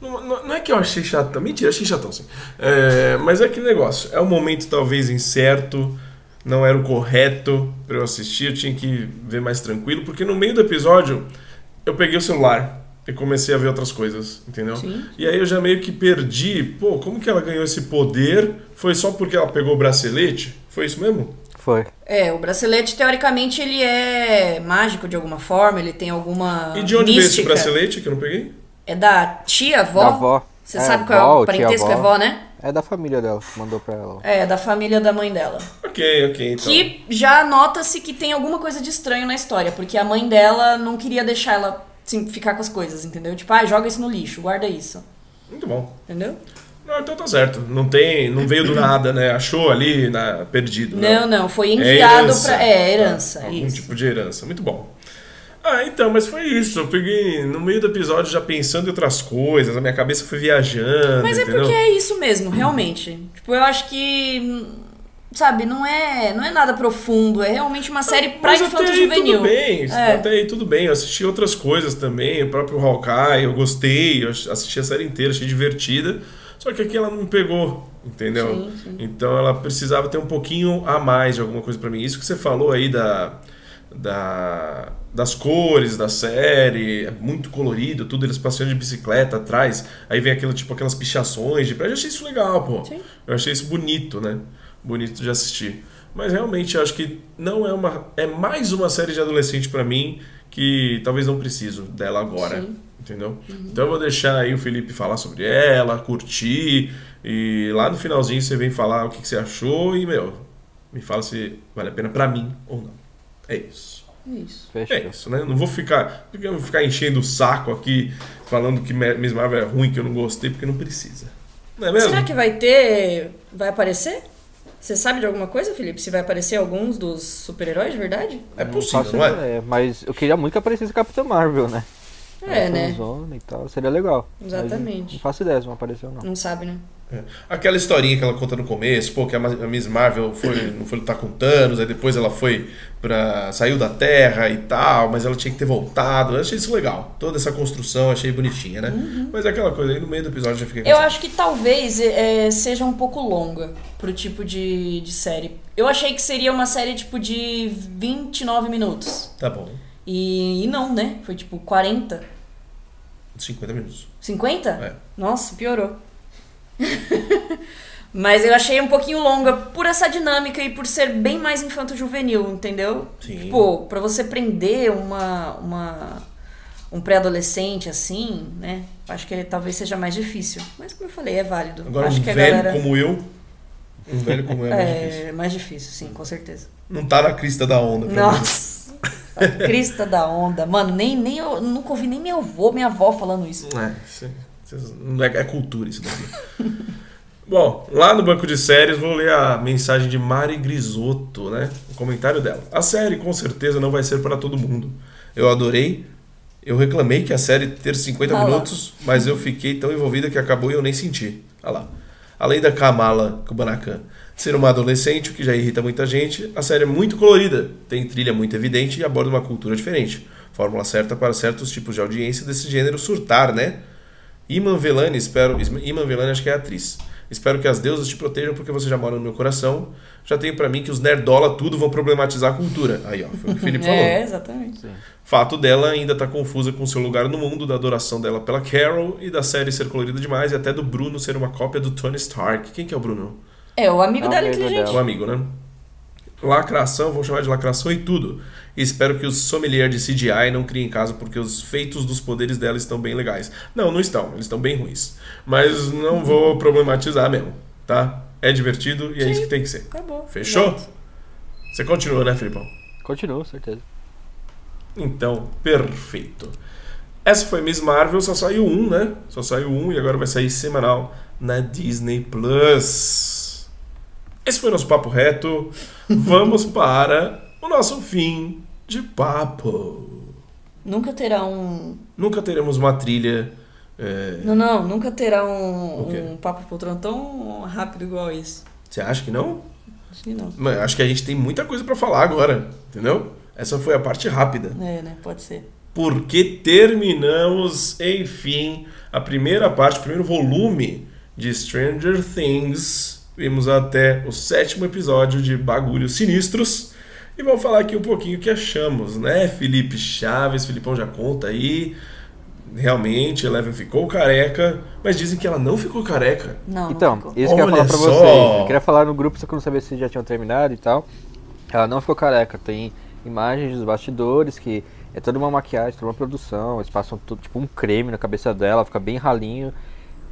Não, não- não é que eu achei chatão. Mentira, achei chatão sim. É, mas é aquele negócio. É um momento talvez incerto. Não era o correto pra eu assistir. Eu tinha que ver mais tranquilo. Porque no meio do episódio eu peguei o celular e comecei a ver outras coisas, entendeu? Sim. E aí eu já meio que perdi. Pô, como que ela ganhou esse poder? Foi só porque ela pegou o bracelete? Foi isso mesmo? Foi. É, o bracelete, teoricamente, ele é mágico de alguma forma, ele tem alguma. E de onde veio esse mística. bracelete que eu não peguei? É da tia, avó? Da avó. Você É, sabe qual é avó, o parentesco tia é avó, né? É da família dela, mandou pra ela. É, da família da mãe dela. Ok, ok, então. Que já nota-se que tem alguma coisa de estranho na história, porque a mãe dela não queria deixar ela assim, ficar com as coisas, entendeu? Tipo, ah, joga isso no lixo, guarda isso. Muito bom. Entendeu? Não, então tá certo. Não tem, não veio do nada, né? Achou ali na, perdido. Não, não, foi É enviado herança. pra. É, herança. Tá, Algum isso. tipo de herança. Muito bom. Ah, então, mas foi isso. Eu peguei no meio do episódio já pensando em outras coisas, a minha cabeça foi viajando. Mas é entendeu? porque é isso mesmo, realmente. Tipo, eu acho que. Sabe, não é, não é nada profundo, é realmente uma série pra Mas infanto juvenil. tudo bem, É. até aí tudo bem. Eu assisti outras coisas também, o próprio Hawkeye, eu gostei, eu assisti a série inteira, achei divertida. Só que aqui ela não pegou, entendeu? Sim, sim. Então ela precisava ter um pouquinho a mais de alguma coisa pra mim. Isso que você falou aí da, da das cores da série, é muito colorido, tudo eles passeando de bicicleta atrás, aí vem aquilo tipo aquelas pichações de prédio. Eu achei isso legal, pô. Sim. Eu achei isso bonito, né? Bonito de assistir. Mas realmente eu acho que não é uma. É mais uma série de adolescente pra mim que talvez não preciso dela agora. Sim. Entendeu? Então eu vou deixar aí o Felipe falar sobre ela, curtir. E lá no finalzinho você vem falar o que, que você achou e, meu, me fala se vale a pena pra mim ou não. É isso. Isso. Fechou. É isso, né? Não vou ficar. porque eu vou ficar enchendo o saco aqui falando que Miss Marvel é ruim, que eu não gostei, porque não precisa. Não é mesmo? Será que vai ter. Vai aparecer? Você sabe de alguma coisa, Felipe? Se vai aparecer alguns dos super-heróis de verdade? É Não possível, faço não é? ideia, mas eu queria muito que aparecesse a Capitã Marvel, né? É, né? e tal, seria legal. Mas Exatamente. Não faço ideia se não apareceu ou não. Não sabe, né? É. Aquela historinha que ela conta no começo, pô, que a Miss Marvel foi, não foi lutar com Thanos, aí depois ela foi pra. saiu da Terra e tal, mas ela tinha que ter voltado. Eu achei isso legal. Toda essa construção achei bonitinha, né? Mas é aquela coisa aí no meio do episódio já fiquei Uhum. Eu acho que talvez é, seja um pouco longa pro tipo de, de série. Eu achei que seria uma série tipo de 29 minutos. Tá bom. E, e não, né? Foi tipo 40. 50 minutos. 50? É. Nossa, piorou. Mas eu achei um pouquinho longa por essa dinâmica e por ser bem mais infanto-juvenil, entendeu? Sim. Tipo, pra você prender uma, uma, um pré-adolescente assim, né? Acho que talvez seja mais difícil. Mas como eu falei, é válido. Agora, acho um que a velho galera... como eu. Um velho como eu é mais difícil. É mais difícil, sim, com certeza. Não tá na crista da onda. pra mim. Nossa! A crista da onda. Mano, nem, nem eu nunca ouvi nem meu avô, minha avó falando isso. É, não é, é cultura isso daqui. Bom, lá no banco de séries vou ler a mensagem de Mari Grisotto, né? O comentário dela. A série com certeza não vai ser para todo mundo. Eu adorei. Eu reclamei que a série ter 50 Ah lá. minutos, mas eu fiquei tão envolvida que acabou e eu nem senti. Olha lá. Além da Kamala Kubanakan ser uma adolescente, o que já irrita muita gente, a série é muito colorida, tem trilha muito evidente e aborda uma cultura diferente. Fórmula certa para certos tipos de audiência desse gênero surtar, né? Iman Velani, espero. Iman Velani acho que é atriz. Espero que as deusas te protejam porque você já mora no meu coração. Já tenho pra mim que os nerdola tudo vão problematizar a cultura. Aí, ó, foi o que o Felipe falou. É, exatamente. Fato dela ainda tá confusa com seu lugar no mundo, da adoração dela pela Carol e da série ser colorida demais e até do Bruno ser uma cópia do Tony Stark. Quem que é o Bruno? É, o amigo É o dela amigo inteligente. O amigo, né? Lacração, vou chamar de lacração e tudo. E espero que os sommelier de CGI não criem casa porque os feitos dos poderes dela estão bem legais. Não, não estão, eles estão bem ruins. Mas não vou problematizar mesmo, tá? É divertido e é isso que tem que ser. Acabou. Fechou? Exato. Você continua, né, Filipão? Continuo, certeza. Então, perfeito. Essa foi Miss Marvel, só saiu um, né? Só saiu um e agora vai sair semanal na Disney Plus. Esse foi o nosso papo reto. Vamos para o nosso fim de papo. Nunca terá um. Nunca teremos uma trilha. é, Não, não, nunca terá um, um papo poltrão tão rápido igual isso. Você acha que não? Acho que não. Mano, acho que a gente tem muita coisa pra falar agora, entendeu? Essa foi a parte rápida. É, né? Pode ser. porque terminamos, enfim, a primeira parte, o primeiro volume de Stranger Things. Vimos até o sétimo episódio de Bagulhos Sinistros. E vamos falar aqui um pouquinho o que achamos, né? Felipe Chaves, Filipão já conta aí. Realmente, Eleven ficou careca, mas dizem que ela não ficou careca. Não, Então, não isso que eu ia falar pra só! vocês. Eu queria falar no grupo, só que eu não sabia se já tinham terminado e tal. Ela não ficou careca, tem imagens dos bastidores que é toda uma maquiagem, toda uma produção. Eles passam tudo, tipo um creme na cabeça dela, fica bem ralinho.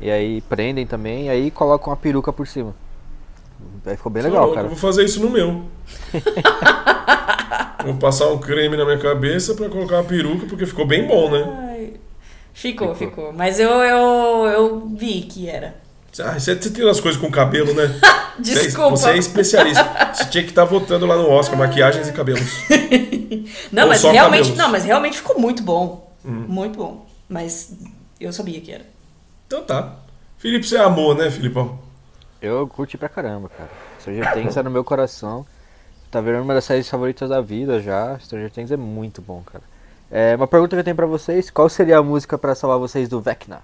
E aí prendem também, e aí colocam uma peruca por cima. Aí ficou bem legal, eu cara. vou fazer isso no meu. vou passar um creme na minha cabeça pra colocar uma peruca, porque ficou bem bom, né? Ai, Ficou, Ficou. ficou. Mas eu, eu, eu vi que era. Ah, você, você tem as coisas com cabelo, né? Você é- Desculpa. Você é especialista. Você tinha que estar votando lá no Oscar, maquiagens e cabelos. Não, Ou mas realmente, cabelos. não, mas realmente ficou muito bom. Hum. Muito bom. Mas eu sabia que era. Então tá. Felipe, você amou, né, Filipão? Eu curti pra caramba, cara. Stranger Things é no meu coração. Tá virando uma das séries favoritas da vida já. Stranger Things é muito bom, cara. É, uma pergunta que eu tenho pra vocês: qual seria a música pra salvar vocês do Vecna?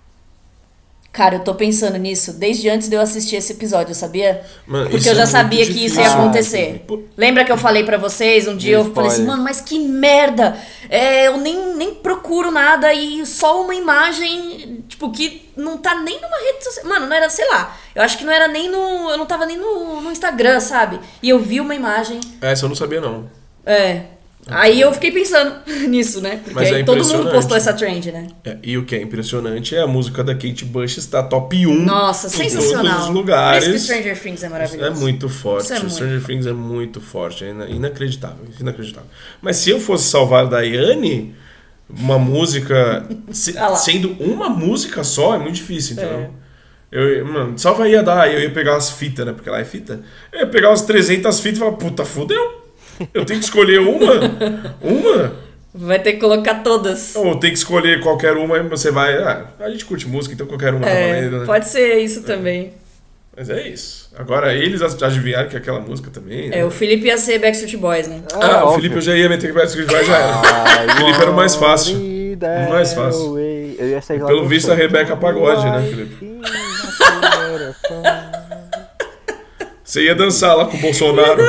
Cara, eu tô pensando nisso desde antes de eu assistir esse episódio, sabia? Mano, Porque eu é já muito sabia que isso ia acontecer. Ah, Lembra que eu falei pra vocês um dia? Eu falei assim, mano, mas que merda! É, eu nem, nem procuro nada e só uma imagem, tipo, que não tá nem numa rede social. Mano, não era, sei lá. Eu acho que não era nem no. Eu não tava nem no, no Instagram, sabe? E eu vi uma imagem. Essa eu não sabia, não. É. Aí eu fiquei pensando nisso, né? Porque é todo mundo postou essa trend, né? É, e o que é impressionante é a música da Kate Bush está top 1 Nossa, em sensacional. todos os lugares. Por isso que Stranger Things é maravilhoso. É muito forte. Isso é muito Stranger Things é muito forte. É ina- inacreditável. Inacreditável. Mas se eu fosse salvar a Daiane, uma música. se- Ah sendo uma música só, é muito difícil, entendeu? É. Eu, mano, salva aí a Dai, eu ia pegar as fitas, né? Porque lá é fita. Eu ia pegar umas 300 fitas e falar, puta, fudeu. Eu tenho que escolher uma? Uma? Vai ter que colocar todas. Ou tem que escolher qualquer uma e você vai. Ah, a gente curte música, então qualquer uma tá É, valendo, né? pode ser isso também. Mas é isso. Agora eles adivinharam que é aquela música também. né? É, o Felipe ia ser Backstreet Boys, né? Ah, o óbvio. Felipe eu já ia meter que Backstreet Boys já era. I O Felipe era o mais fácil. O mais fácil. that way. Eu ia sair lá Pelo visto, a Rebeca Pagode, né, Felipe? Você ia dançar lá com o Bolsonaro.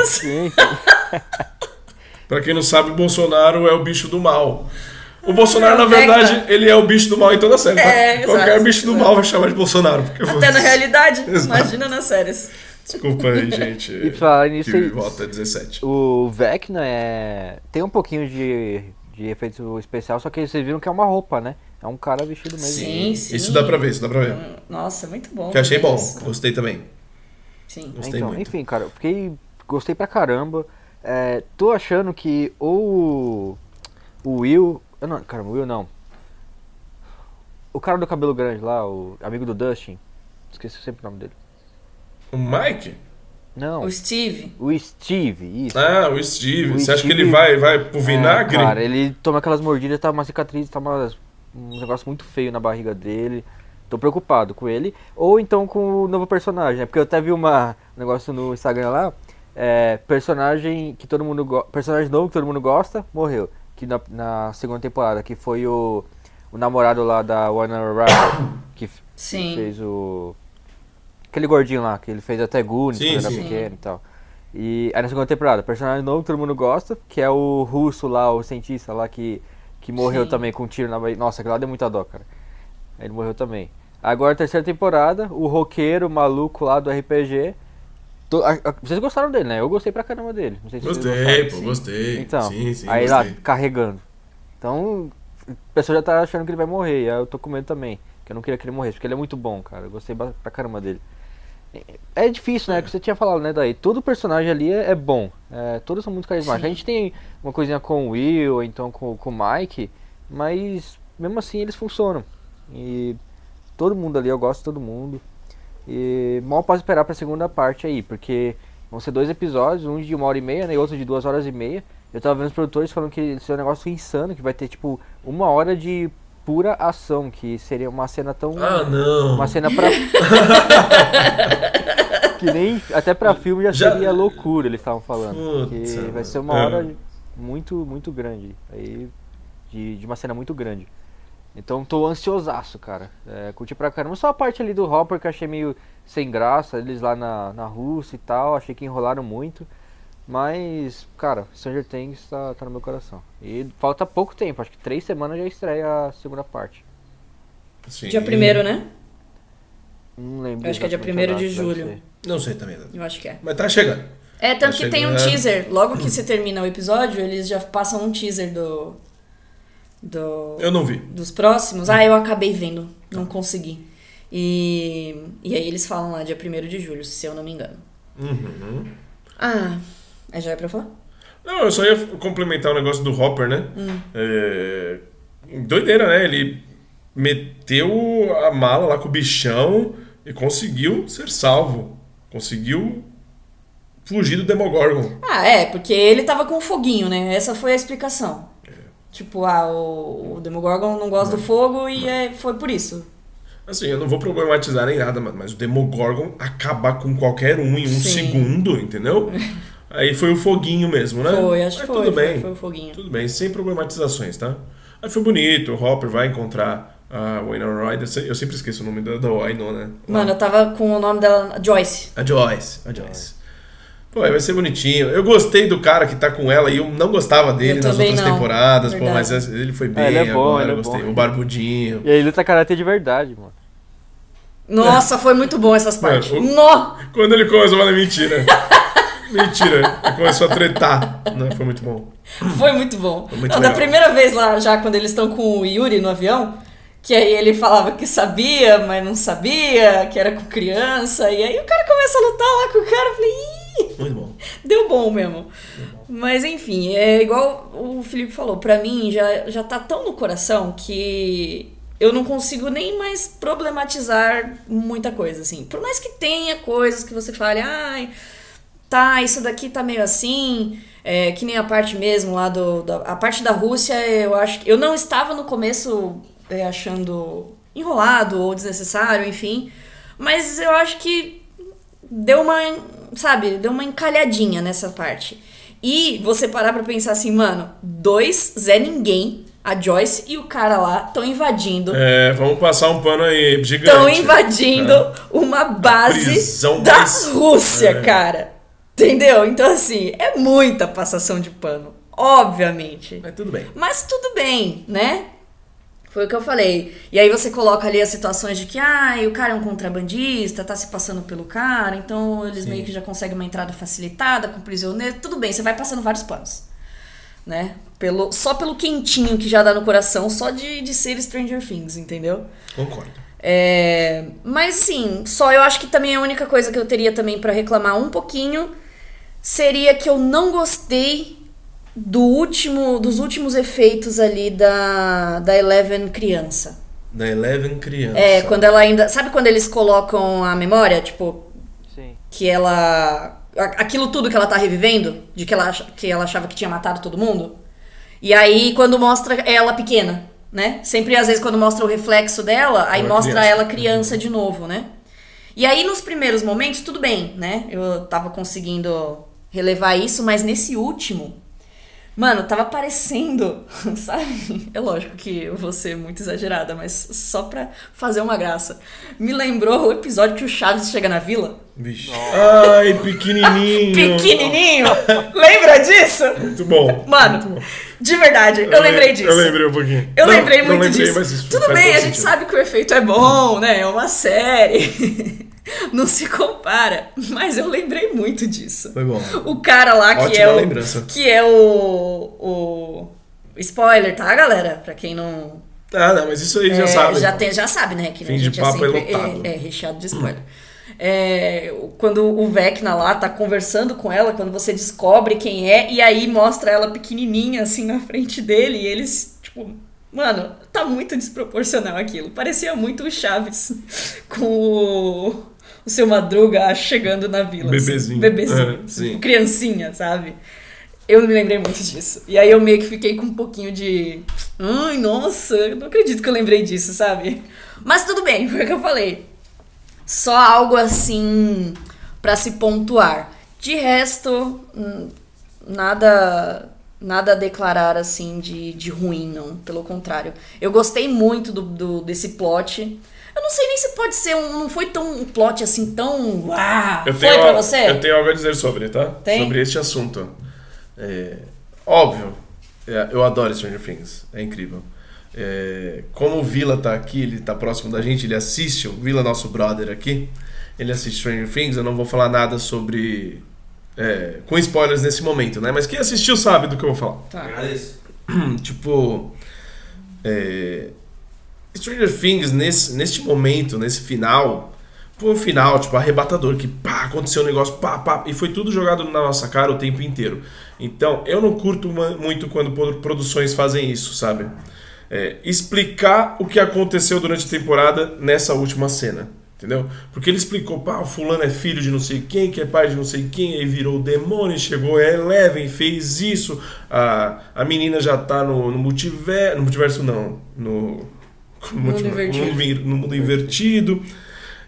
Pra quem não sabe, o Bolsonaro é o bicho do mal. O Bolsonaro, na é verdade, ele é o bicho do mal em toda a série, tá? É, Qualquer exato, bicho do mal vai chamar de Bolsonaro. Porque Até na realidade, Exato. imagina nas séries. Desculpa aí, gente. E falar nisso que volta 17. O Vecna é. Tem um pouquinho de, de efeito especial, só que vocês viram que é uma roupa, né? É um cara vestido mesmo. Sim, sim. Isso dá pra ver, isso dá pra ver. Nossa, muito bom. Que achei bom, Isso. gostei também. Sim. Gostei então, muito. enfim, cara, eu fiquei. Gostei pra caramba. É, tô achando que ou o Will. eu Não, cara, o Will não. O cara do cabelo grande lá, o amigo do Dustin. Esqueci sempre o nome dele. O Mike? Não, O Steve. o Steve, isso. Ah, o Steve. O Você acha que Steve- ele vai, vai pro vinagre? É, cara, ele toma aquelas mordidas, tá uma cicatriz, tá uma, um negócio muito feio na barriga dele. Tô preocupado com ele. Ou então com o novo personagem, né? Porque eu até vi uma, um negócio no Instagram lá. É, personagem que todo mundo personagem novo que todo mundo gosta, morreu. Que na, na segunda temporada, que foi o, o namorado lá da Warner Ryder, que Sim. fez o Aquele gordinho lá, que ele fez até Goonies Sim, quando era pequeno e tal. E aí na segunda temporada, personagem novo que todo mundo gosta, que é o russo lá, o cientista lá que, que morreu Sim. também com um tiro na barriga. Nossa, aquele lá deu muita dó, cara. Ele morreu também. Agora, terceira temporada, o roqueiro maluco lá do RPG. To- a- a- vocês gostaram dele, né? Eu gostei pra caramba dele. Não sei se vocês Gostei, pô, sim. gostei. Então, sim, sim, aí gostei. lá, carregando. Então, a pessoa já tá achando que ele vai morrer. E aí eu tô com medo também. Que eu não queria que ele morresse, porque ele é muito bom, cara. Eu gostei pra caramba dele. É difícil, né? Que você tinha falado, né, daí? Todo personagem ali é, é bom. É, todos são muito carismáticos. Sim. A gente tem uma coisinha com o Will, ou então com, com o Mike, mas mesmo assim eles funcionam. E todo mundo ali, eu gosto de todo mundo. E mal posso esperar pra segunda parte aí, porque vão ser dois episódios, um de uma hora e meia, né, e outro de duas horas e meia. Eu tava vendo os produtores falando que isso é um negócio insano, que vai ter tipo uma hora de pura ação, que seria uma cena tão. Ah, não. Uma cena pra. que nem. Até pra filme já, Já- seria loucura, eles estavam falando. Que vai ser uma é. hora muito, muito grande. Aí. De, de uma cena muito grande. Então tô ansiosaço, cara. É, curti pra caramba. Só a parte ali do Hopper que eu achei meio sem graça, eles lá na, na Rússia e tal. Achei que enrolaram muito. Mas, cara, Stranger Things tá, tá no meu coração. E falta pouco tempo, acho que três semanas já estreia a segunda parte. Sim. Dia 1 né? Não lembro. Eu acho que é dia 1º de julho. Não sei também. Eu acho que é. Mas tá chegando. É, tanto Tá que tem um chegando. teaser. Logo que se termina o episódio, eles já passam um teaser do. Do. Eu não vi. Dos próximos. Ah, eu acabei vendo. Não consegui. E. E aí eles falam lá dia 1 de julho, se eu não me engano. Uhum. Ah. Já é pra falar? Não, eu só ia complementar o negócio do Hopper, né? É, Doideira, né? Ele meteu a mala lá com o bichão e conseguiu ser salvo. Conseguiu fugir do Demogorgon. Ah, é, porque ele tava com foguinho, né? Essa foi a explicação. Tipo, ah, o, o Demogorgon não gosta do fogo e é, foi por isso. Assim, eu não vou problematizar nem nada, mas- mas o Demogorgon acabar com qualquer um em um Sim. segundo, entendeu? Aí foi o foguinho mesmo, né? Foi, acho que foi. Tudo foi, bem. foi o foguinho. Tudo bem, sem problematizações, tá? Aí foi bonito, o Hopper vai encontrar a Winona Ryder. Eu sempre esqueço o nome da, da Winona. Mano, eu tava com o nome dela, Joyce. A Joyce, a Joyce. Pô, vai ser bonitinho. Eu gostei do cara que tá com ela e eu não gostava dele Eu nas outras não. temporadas, pô, mas ele foi bem É, ele é bom, agora, ele é eu gostei. bom. O barbudinho. E aí luta karatê de verdade, mano. Nossa, foi muito bom essas partes. Mano, o-! Quando ele começou a falar mentira. mentira. Ele começou a tretar. Não, foi muito bom. Foi muito bom. Foi muito Não, da primeira vez lá, já quando eles estão com o Yuri no avião, que aí ele falava que sabia, mas não sabia, que era com criança, e aí o cara começa a lutar lá com o cara, eu falei, Ih, Muito bom. deu bom mesmo. Mas enfim, é igual o Felipe falou, pra mim já, já tá tão no coração que eu não consigo nem mais problematizar muita coisa, assim. Por mais que tenha coisas que você fale, ai, tá, isso daqui tá meio assim, é, que nem a parte mesmo lá do. Da, a parte da Rússia, eu acho que. Eu não estava no começo é, achando enrolado ou desnecessário, enfim. Mas eu acho que deu uma. Sabe, deu uma encalhadinha nessa parte. E você parar pra pensar assim, mano, dois Zé Ninguém, a Joyce e o cara lá estão invadindo. É, vamos passar um pano aí gigante. Estão invadindo É. uma base da mais- Rússia, É. cara. Entendeu? Então, assim, é muita passação de pano. Obviamente. Mas tudo bem. Mas tudo bem, né? Foi o que eu falei. E aí você coloca ali as situações de que, ah, o cara é um contrabandista, tá se passando pelo cara, então eles Sim. meio que já conseguem uma entrada facilitada com prisioneiro. Tudo bem, você vai passando vários panos. Né? Pelo, só pelo quentinho que já dá no coração, só de, de ser Stranger Things, entendeu? Concordo. É, mas assim, só eu acho que também a única coisa que eu teria também pra reclamar um pouquinho seria que eu não gostei do último, dos últimos efeitos ali da, da Eleven criança. Da Eleven criança. É, quando ela ainda. Sabe quando eles colocam a memória? Tipo, Sim. que ela. Aquilo tudo que ela tá revivendo, de que ela, que ela achava que tinha matado todo mundo. E aí, quando mostra ela pequena, né? Sempre, às vezes, quando mostra o reflexo dela, aí Ela mostra criança. ela criança de novo, né? E aí, nos primeiros momentos, tudo bem, né? Eu tava conseguindo relevar isso, mas nesse último, Mano, tava parecendo, sabe? É lógico que eu vou ser muito exagerada, mas só pra fazer uma graça. Me lembrou o episódio que o Chaves chega na vila. Vixe. Ai, pequenininho. Pequenininho! Lembra disso? Muito bom. Mano, de verdade, eu, lembrei disso. Eu lembrei um pouquinho. Eu Não, lembrei não muito lembrei, disso. mas isso Tudo bem, a gente sentido. sabe que o efeito é bom, né? É uma série. Não se compara. Mas eu lembrei muito disso. Foi bom. O cara lá que Ótima é o. lembrança. Que é o. O. Spoiler, tá, galera? Pra quem não. Ah, não, mas isso aí já é, sabe. Já, tem, já sabe, né? Que Fim a de gente papo é é sempre lotado. é, é recheado de spoiler. É, quando o Vecna lá tá conversando com ela, quando você descobre quem é, e aí mostra ela pequenininha assim na frente dele, e eles, tipo, mano, tá muito desproporcional aquilo. Parecia muito o Chaves com o, o seu Madruga chegando na vila. assim. Bebezinho. bebezinho. É, tipo, criancinha, sabe? Eu me lembrei muito disso. E aí eu meio que fiquei com um pouquinho de. Ai, nossa, eu não acredito que eu lembrei disso, sabe? Mas tudo bem, foi o que eu falei. Só algo assim pra se pontuar. De resto, hum, nada nada a declarar assim de, de ruim, não. Pelo contrário. Eu gostei muito do, do- desse plot. Eu não sei nem se pode ser um. Não foi tão um plot assim tão. Uau! Eu foi pra al- você? Eu tenho algo a dizer sobre, tá? Tem? Sobre este assunto. É, óbvio, é, eu adoro Stranger Things. É incrível. É, como o Vila tá aqui, ele tá próximo da gente, ele assiste, o Vila, nosso brother aqui, ele assiste Stranger Things, eu não vou falar nada sobre. é, com spoilers nesse momento, né? Mas quem assistiu sabe do que eu vou falar. Tá. Agradeço. tipo. é, Stranger Things, nesse, neste momento, nesse final, foi um final, tipo, arrebatador, que pá, aconteceu um negócio, pá, pá, e foi tudo jogado na nossa cara o tempo inteiro. Então, eu não curto muito quando pro- produções fazem isso, sabe? É, explicar o que aconteceu durante a temporada nessa última cena. Entendeu? Porque ele explicou, pá, o fulano é filho de não sei quem, que é pai de não sei quem, aí virou o demônio, chegou a Eleven, fez isso, a, a menina já tá no, no multiverso, no multiverso não, no, no multiverso- invertido. mundo- no mundo invertido.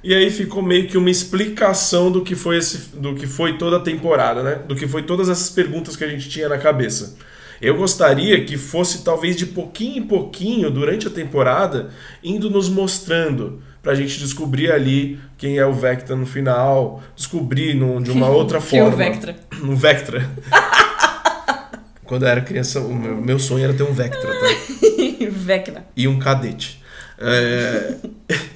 E aí ficou meio que uma explicação do que foi esse, do que foi toda a temporada, né? Do que foi todas essas perguntas que a gente tinha na cabeça. Eu gostaria que fosse talvez de pouquinho em pouquinho durante a temporada indo nos mostrando pra gente descobrir ali quem é o Vectra no final, descobrir num- de uma outra Que é o forma. Vectra. Um Vectra. Quando eu era criança, o meu, meu sonho era ter um Vectra, tá? Vecna. e um cadete. É,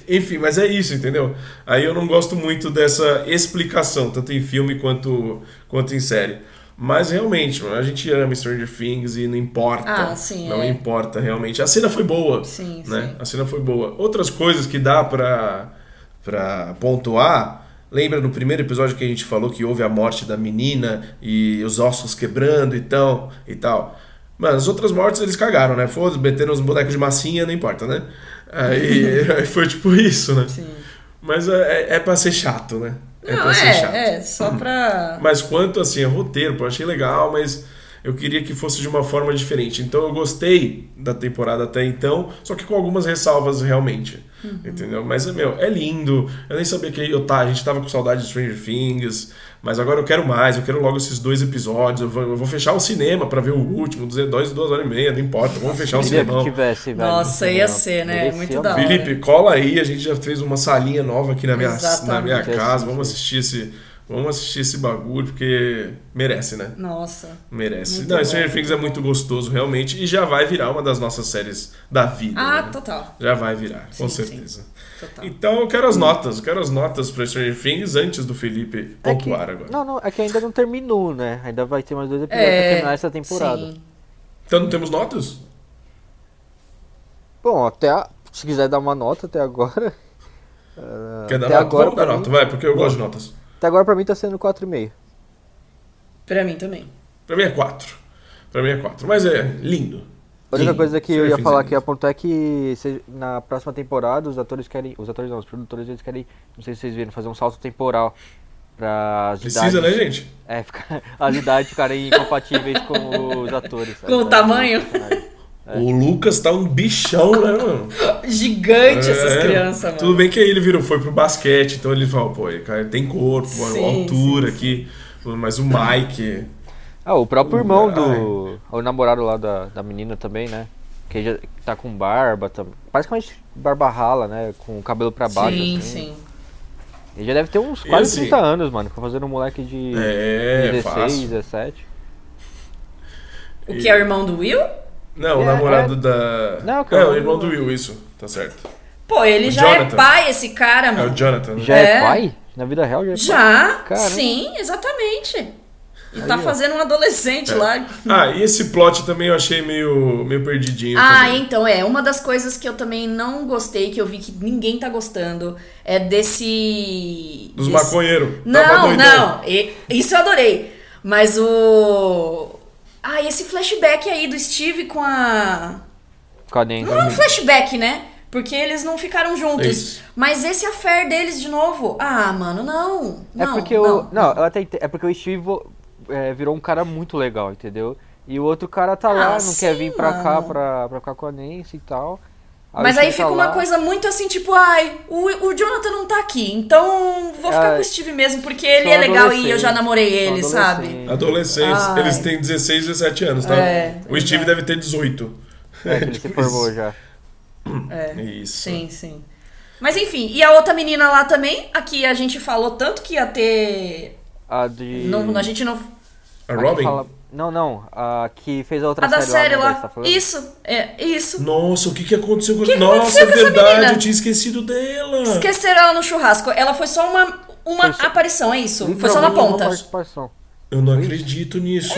Enfim, mas é isso, entendeu? Aí eu não gosto muito dessa explicação, tanto em filme quanto, quanto em série. Mas realmente, mano, a gente ama Stranger Things e não importa. Ah, sim, Não é. importa, realmente. A cena foi boa. Sim, né? sim. A cena foi boa. Outras coisas que dá pra, pra pontuar. Lembra no primeiro episódio que a gente falou que houve a morte da menina e os ossos quebrando e tal, e tal. Mano, as outras mortes eles cagaram, né? Foda-se, meteram os bonecos de massinha, não importa, né? Aí, aí foi tipo isso, né? Sim. Mas é, é pra ser chato, né? É Não, pra ser chato. é, é, só pra. Mas quanto assim, é roteiro, pô, achei legal, mas eu queria que fosse de uma forma diferente. Então eu gostei da temporada até então, só que com algumas ressalvas realmente. Uhum. Entendeu? Mas, meu, é lindo. Eu nem sabia que eu tá, a gente tava com saudade de Stranger Things, mas agora eu quero mais, eu quero logo esses dois episódios. Eu vou, eu vou fechar o cinema pra ver o último, dois, duas horas e meia, não importa, vamos fechar o cinema. que tivesse, velho. Nossa, no ia ser, né? Muito da hora. Felipe, cola aí, a gente já fez uma salinha nova aqui na minha, Exatamente. na minha casa. Vamos assistir esse. Vamos assistir esse bagulho, porque merece, né? Nossa. Merece. Não, bom, Stranger Things é muito gostoso, realmente, e já vai virar uma das nossas séries da vida. Ah, né? total. Já vai virar, com Sim, certeza. Total. Então eu quero as notas, eu quero as notas para Stranger Things antes do Felipe É que, pontuar agora. não, não, é que ainda não terminou, né? Ainda vai ter mais dois episódios pra terminar essa temporada. É, Sim. Então não temos notas? Bom, até a- se quiser dar uma nota até agora. Quer dar até nota? agora Vamos dar nota, vai, porque eu gosto de notas. Até agora pra mim tá sendo 4,5. Pra mim também. Pra mim é 4. Pra mim é 4. Mas é lindo. A única Lindo. coisa que eu ia falar aqui, apontar é que se- na próxima temporada os atores querem. Os atores não, os produtores eles querem. Não sei se vocês viram, fazer um salto temporal pra as Precisa, idades. né, gente? É, ficar, as idades ficarem incompatíveis com os atores. Com o tamanho? Personagens. O Lucas tá um bichão, né, mano? Gigante essas É, crianças, mano. Tudo bem que aí ele virou, foi pro basquete, então ele falou, pô, ele cara, tem corpo, Sim, altura sim, aqui. Mas o Mike. Ah, o próprio irmão Ai. do. O namorado lá da, da menina também, né? Que já tá com barba também. Basicamente barba rala, né? Com o cabelo pra baixo. sim, assim. sim. Ele já deve ter uns quase assim- 30 anos, mano. Fica fazendo um moleque de É, 16, fácil. 17. O que é o irmão do Will? Não, o É, namorado é. da. Não, é, é o o irmão do Will, isso. Tá certo. Pô, ele O já é Jonathan. pai, esse cara, É mano. o Jonathan. né? Já é, É. pai? Na vida real já é pai? Já, Caramba. sim, exatamente. E Aí, tá ó. fazendo um adolescente lá. Ah, e esse plot também eu achei meio, meio perdidinho. Ah, também. então é. Uma das coisas que eu também não gostei, que eu vi que ninguém tá gostando, é desse. Dos desse- maconheiros. Tava Não, doidão. não. e- Isso eu adorei. Mas o. Ah, esse flashback aí do Steve com a. Com a Nancy. Não é um flashback, né? Porque eles não ficaram juntos. Isso. Mas esse affair deles de novo. Ah, mano, não. É não, porque não. o. Não, ela tem, é porque o Steve é, virou um cara muito legal, entendeu? E o outro cara tá lá, Ah, não quer sim, vir pra cá mano. pra, pra ficar com a Nancy e tal. Mas o aí Steve fica tá uma lá. coisa muito assim, tipo, ai, o, o Jonathan não tá aqui, então vou ficar Ah, com o Steve mesmo, porque ele é legal e eu já namorei ele, sabe? adolescentes. Ai. eles têm 16, 17 anos, tá? É, o Steve exato. deve ter 18. É, ele se Tipo formou isso. já. É. Isso. Sim, sim. Mas enfim, e a outra menina lá também, aqui a gente falou tanto que ia ter. A de. Não, a gente não. A a que Robin? fala- Não, não. A que fez a outra A da série né, lá. que você tá? Isso, é, isso. Nossa, o que que aconteceu com que Nossa, aconteceu é com essa verdade, menina? eu tinha esquecido dela. Esqueceram ela no churrasco. Ela foi só uma, uma Foi só- aparição, é isso? Foi só na ponta. Eu não acredito nisso.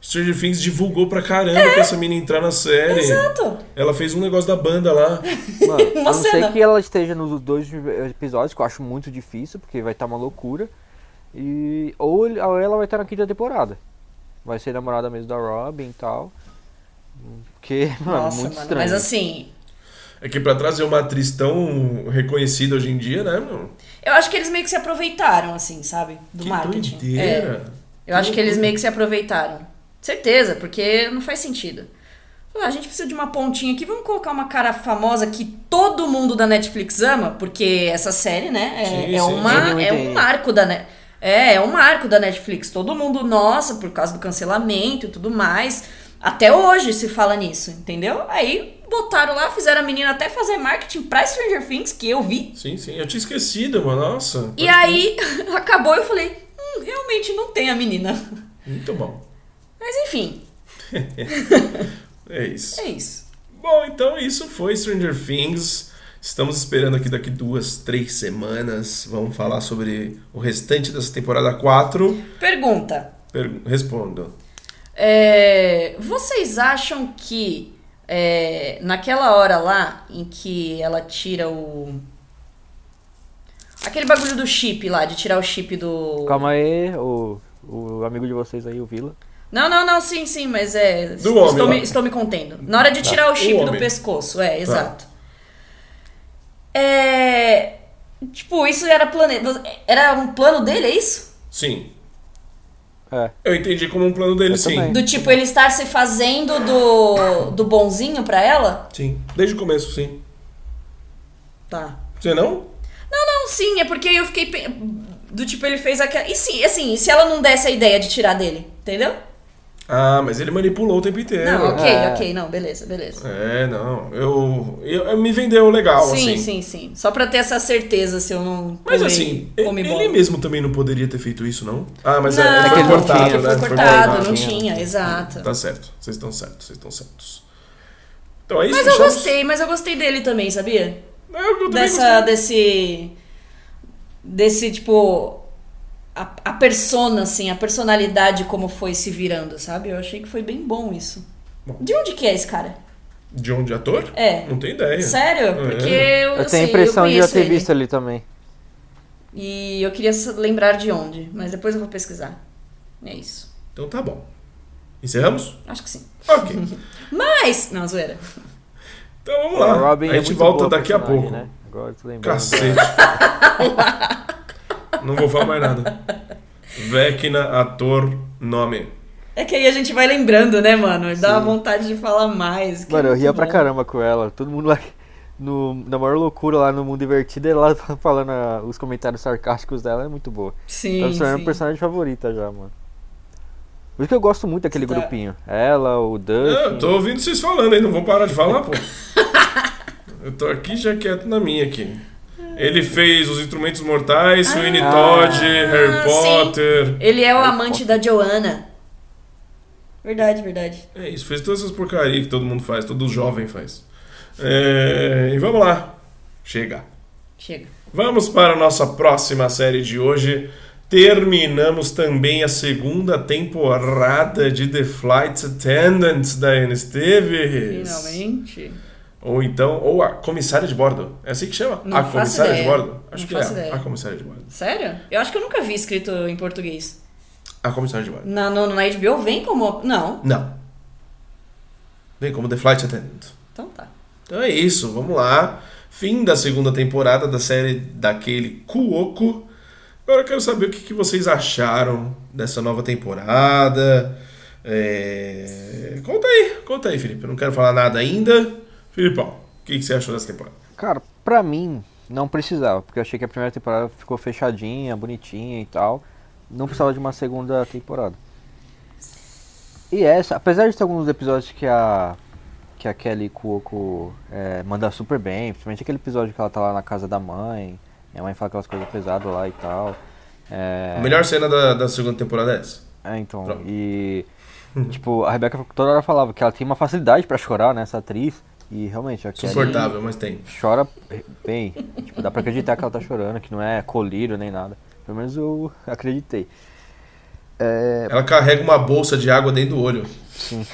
Stranger Things divulgou pra caramba pra essa menina entrar na série. É. Exato. Ela fez um negócio da banda lá. Mano, a não ser que ela esteja nos dois episódios, que eu acho muito difícil, porque vai estar uma loucura. E ou, ele- ou ela vai estar na quinta temporada. Vai ser namorada mesmo da Robin e tal. Porque, mano, Nossa, muito mano. estranho. Mas assim, É que pra trazer uma atriz tão reconhecida hoje em dia, né, meu? eu acho que eles meio que se aproveitaram, assim, sabe? Do que marketing. É. doideira. Eu acho que eles meio que se aproveitaram. Certeza, porque não faz sentido. Ah, a gente precisa de uma pontinha aqui, vamos colocar uma cara famosa que todo mundo da Netflix ama, porque essa série, né, é, Sim, é sim. uma, é um marco da Net. É, é um marco da Netflix. Todo mundo, nossa, por causa do cancelamento e tudo mais. Até hoje se fala nisso, entendeu? Aí botaram lá, fizeram a menina até fazer marketing pra Stranger Things, que eu vi. Sim, sim. Eu tinha esquecido, mano. Nossa. E aí acabou e eu falei, hum, realmente não tem a menina. Muito bom. Mas enfim, É isso. é isso. Bom, então isso foi Stranger Things. Estamos esperando aqui daqui duas, três semanas. Vamos falar sobre o restante dessa temporada 4. Pergunta. Per- Respondo. É, vocês acham que é, naquela hora lá em que ela tira o. Aquele bagulho do chip lá, de tirar o chip do. Calma aí, o, o amigo de vocês aí, o Vila. Não, não, não, sim, sim, mas é. Do estou, homem me, estou me contendo. Na hora de tirar o chip do homem. pescoço, é, exato. É. Tipo, isso era plane... Era um plano dele, é isso? Sim. É. Eu entendi como um plano dele, Eu sim. também. Do tipo, ele estar se fazendo do, do bonzinho pra ela? Sim. Desde o começo, sim. Tá. Você não? Não, não, sim, é porque eu fiquei. pe- Do tipo, ele fez aquela. E sim, assim, se ela não desse a ideia de tirar dele, entendeu? Ah, mas ele manipulou o tempo inteiro. Não, ok, É. ok, não, beleza, beleza. É, não. Eu, eu, eu- me vendeu legal, sim, assim. sim, sim. Só pra ter essa certeza se eu não. Mas assim, ele bola. mesmo também não poderia ter feito isso, não? Ah, mas é- não, foi ele não cortado, tinha, né? Foi Foi cortado, cortado. não tinha. exato. Tá certo. Vocês estão certos, vocês estão certos. Então é isso, Mas eu gostei, mas eu gostei dele também, sabia? É, eu também Dessa, gostei. desse. Desse, tipo. A, a persona, assim, a personalidade como foi se virando, sabe? Eu achei que foi bem bom isso. Bom. De onde que é esse cara? De onde ator? É. Não tenho ideia. Sério? Porque eu, Eu, sei, tenho a impressão de já ter ele. visto ali também. E eu queria lembrar de onde, mas depois eu vou pesquisar. É isso. Então tá bom. Encerramos? Acho que sim. Ok. Mas. Não, zoeira. Então vamos A lá. Robin a é gente muito volta daqui a pouco. Né? Agora eu tô lembrando. Cacete. Não vou falar mais nada. Vecna, ator, nome. É que aí a gente vai lembrando, né, mano? Dá uma vontade de falar mais. que Mano, é eu ria pra bom. caramba com ela. Todo mundo lá no, na maior loucura lá no mundo invertido, ela falando ah, os comentários sarcásticos dela é muito boa. Sim. Tá se tornando personagem favorita já, mano. Por isso que eu gosto muito daquele Tá. grupinho. Ela, o Dustin. Eu tô ouvindo vocês falando aí, não vou parar de falar, pô. Eu tô aqui já quieto na minha aqui. Ele fez Os Instrumentos Mortais, Sweeney Ah. Todd, Harry sim. Potter. Ele é o Harry amante da Joanna. Verdade, verdade. É isso, fez todas essas porcarias que todo mundo faz, todo jovem faz. É, e vamos lá. Chega. Chega. Vamos para a nossa próxima série de hoje. Terminamos também a segunda temporada de The Flight Attendant da Anne Stevens. Finalmente. Ou então, ou a comissária de bordo. É assim que chama? Não a comissária de ideia. bordo? Acho Não que é. ideia. A comissária de bordo. Sério? Eu acho que eu nunca vi escrito em português. A comissária de bordo. Na, no, na HBO vem como. Não. Não. Vem como The Flight Attendant. Então tá. Então é isso, vamos lá. Fim da segunda temporada da série daquele Kuoko. Agora eu quero saber o que, que vocês acharam dessa nova temporada. É, Conta aí, conta aí, Felipe. Eu não quero falar nada ainda. Filipão, o que, que você achou dessa temporada? Cara, pra mim, não precisava, porque eu achei que a primeira temporada ficou fechadinha, bonitinha e tal. Não precisava de uma segunda temporada. E essa, apesar de ter alguns episódios que a que a Kelly Cuoco é, manda super bem, principalmente aquele episódio que ela tá lá na casa da mãe, minha mãe fala aquelas coisas pesadas lá e tal. É, A melhor cena da, da segunda temporada é essa. é, então, Pronto. e tipo, a Rebeca toda hora falava que ela tem uma facilidade pra chorar, né, essa atriz, e realmente a Suportável, mas tem. chora bem. tipo, dá pra acreditar que ela tá chorando, que não é colírio nem nada. Pelo menos eu acreditei. É, Ela carrega uma bolsa de água dentro do olho. sim.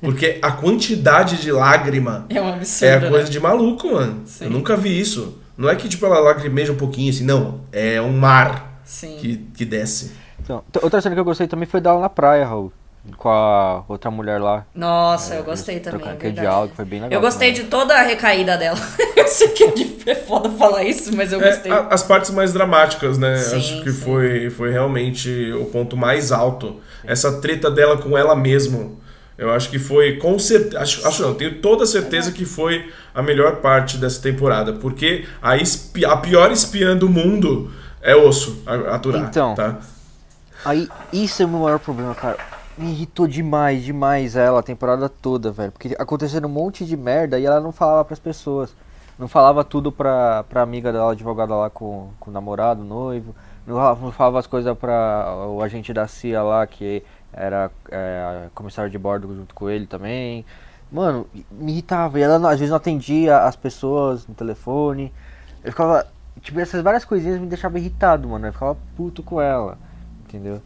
Porque a quantidade de lágrima É um absurdo. é a né? coisa de maluco, mano. Sim. Eu nunca vi isso. Não é que tipo ela lacrimeja um pouquinho assim, não. É um mar Sim. que, que desce. Então, outra cena que eu gostei também foi dela na praia, Raul. Com a outra mulher lá. Nossa, eu Eles gostei também. é aquele verdade. diálogo, foi bem legal. Eu gostei também. de toda a recaída dela. eu sei que é é foda falar isso, mas eu É, gostei. a- as partes mais dramáticas, né? Sim, Acho que sim. foi, foi realmente o ponto mais alto. Essa treta dela com ela mesma. Eu acho que foi, com certeza. Acho, acho não, tenho toda a certeza que foi a melhor parte dessa temporada. Porque a, espi- a pior espiã do mundo é osso a- aturar. Então. Tá? Aí, isso é o meu maior problema, cara. Me irritou demais, demais ela a temporada toda, velho. Porque acontecendo um monte de merda e ela não falava pras pessoas. Não falava tudo pra, pra amiga dela, advogada lá com, com o namorado, noivo. Não não falava as coisas pra o agente da CIA lá, que era é, comissário de bordo junto com ele também. Mano, me irritava. E ela às vezes não atendia as pessoas no telefone. Eu ficava. Tipo, essas várias coisinhas me deixavam irritado, mano. Eu ficava puto com ela. Entendeu?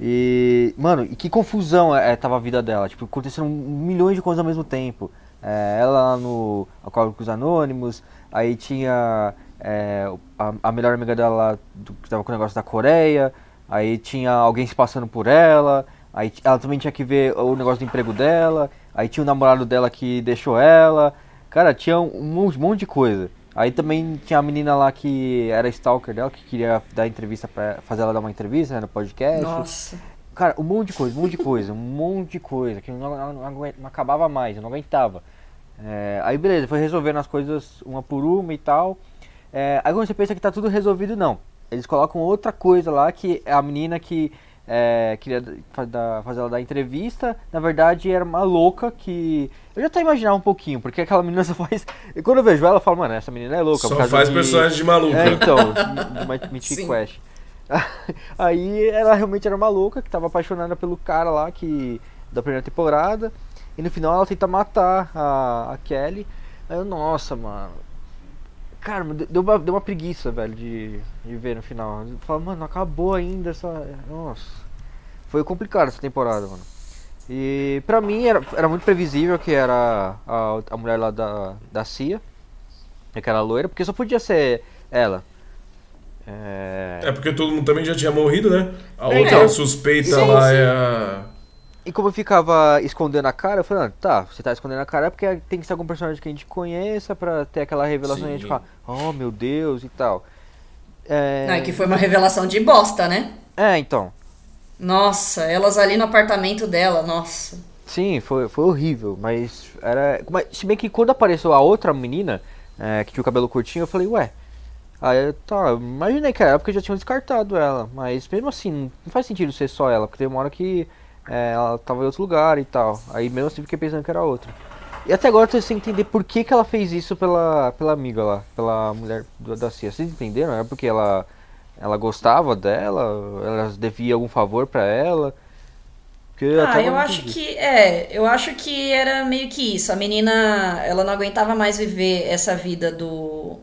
E. Mano, e que confusão é, tava a vida dela. Tipo, aconteceram milhões de coisas ao mesmo tempo. É, ela no Alcoólicos Anônimos, aí tinha é, a, a melhor amiga dela do, que tava com o negócio da Coreia, aí tinha alguém se passando por ela, aí ela também tinha que ver o negócio do emprego dela, aí tinha o namorado dela que deixou ela. Cara, tinha um monte, monte de coisa. Aí também tinha a menina lá que era stalker dela, que queria dar entrevista para fazer ela dar uma entrevista né, no podcast. Nossa. Cara, um monte de coisa, um monte de coisa, um monte de coisa, que não, não, não não acabava mais, eu não aguentava. É, aí beleza, foi resolvendo as coisas uma por uma e tal. É, aí quando você pensa que tá tudo resolvido, não. Eles colocam outra coisa lá, que é a menina que é, queria dar- fazer ela dar entrevista, na verdade era uma louca que. Eu já até imaginava um pouquinho, porque aquela menina só faz. E quando eu vejo ela, eu falo, mano, essa menina é louca. Só faz de- personagem de maluco. é, então, de Mythic. Quest. Aí ela realmente era uma louca que tava apaixonada pelo cara lá que da primeira temporada. E no final ela tenta matar a, a Kelly. Aí eu, nossa, mano. Cara, deu uma, deu uma preguiça, velho, de, de ver no final. Eu falo, mano, não acabou ainda essa. Nossa. Foi complicado essa temporada, mano. E pra mim era, era muito previsível que era a, a mulher lá da, da CIA, aquela loira, porque só podia ser ela. É... É porque todo mundo também já tinha morrido, né? A É, outra então. suspeita Sim, lá sim. é a. E como eu ficava escondendo a cara, eu falei, ah, tá, você tá escondendo a cara é porque tem que ser algum personagem que a gente conheça pra ter aquela revelação e a gente Sim. falar, oh meu Deus e tal. É, Não, é que foi uma revelação de bosta, né? é então. Nossa, elas ali no apartamento dela, nossa. Sim, foi, foi horrível, mas era. mas se bem que quando apareceu a outra menina, é, que tinha o cabelo curtinho, eu falei, ué. Aí tá, eu imaginei que era ela porque já tinham descartado ela, mas mesmo assim, não faz sentido ser só ela, porque tem uma hora que é, ela tava em outro lugar e tal. Aí mesmo assim fiquei pensando que era outra. E até agora eu tô sem entender por que, que ela fez isso pela, pela amiga lá, pela mulher do- da Cia. Vocês entenderam? É porque ela, ela gostava dela? Ela devia algum favor pra ela? Ah, eu acho entendi. que é, eu acho que era meio que isso. A menina, ela não aguentava mais viver essa vida do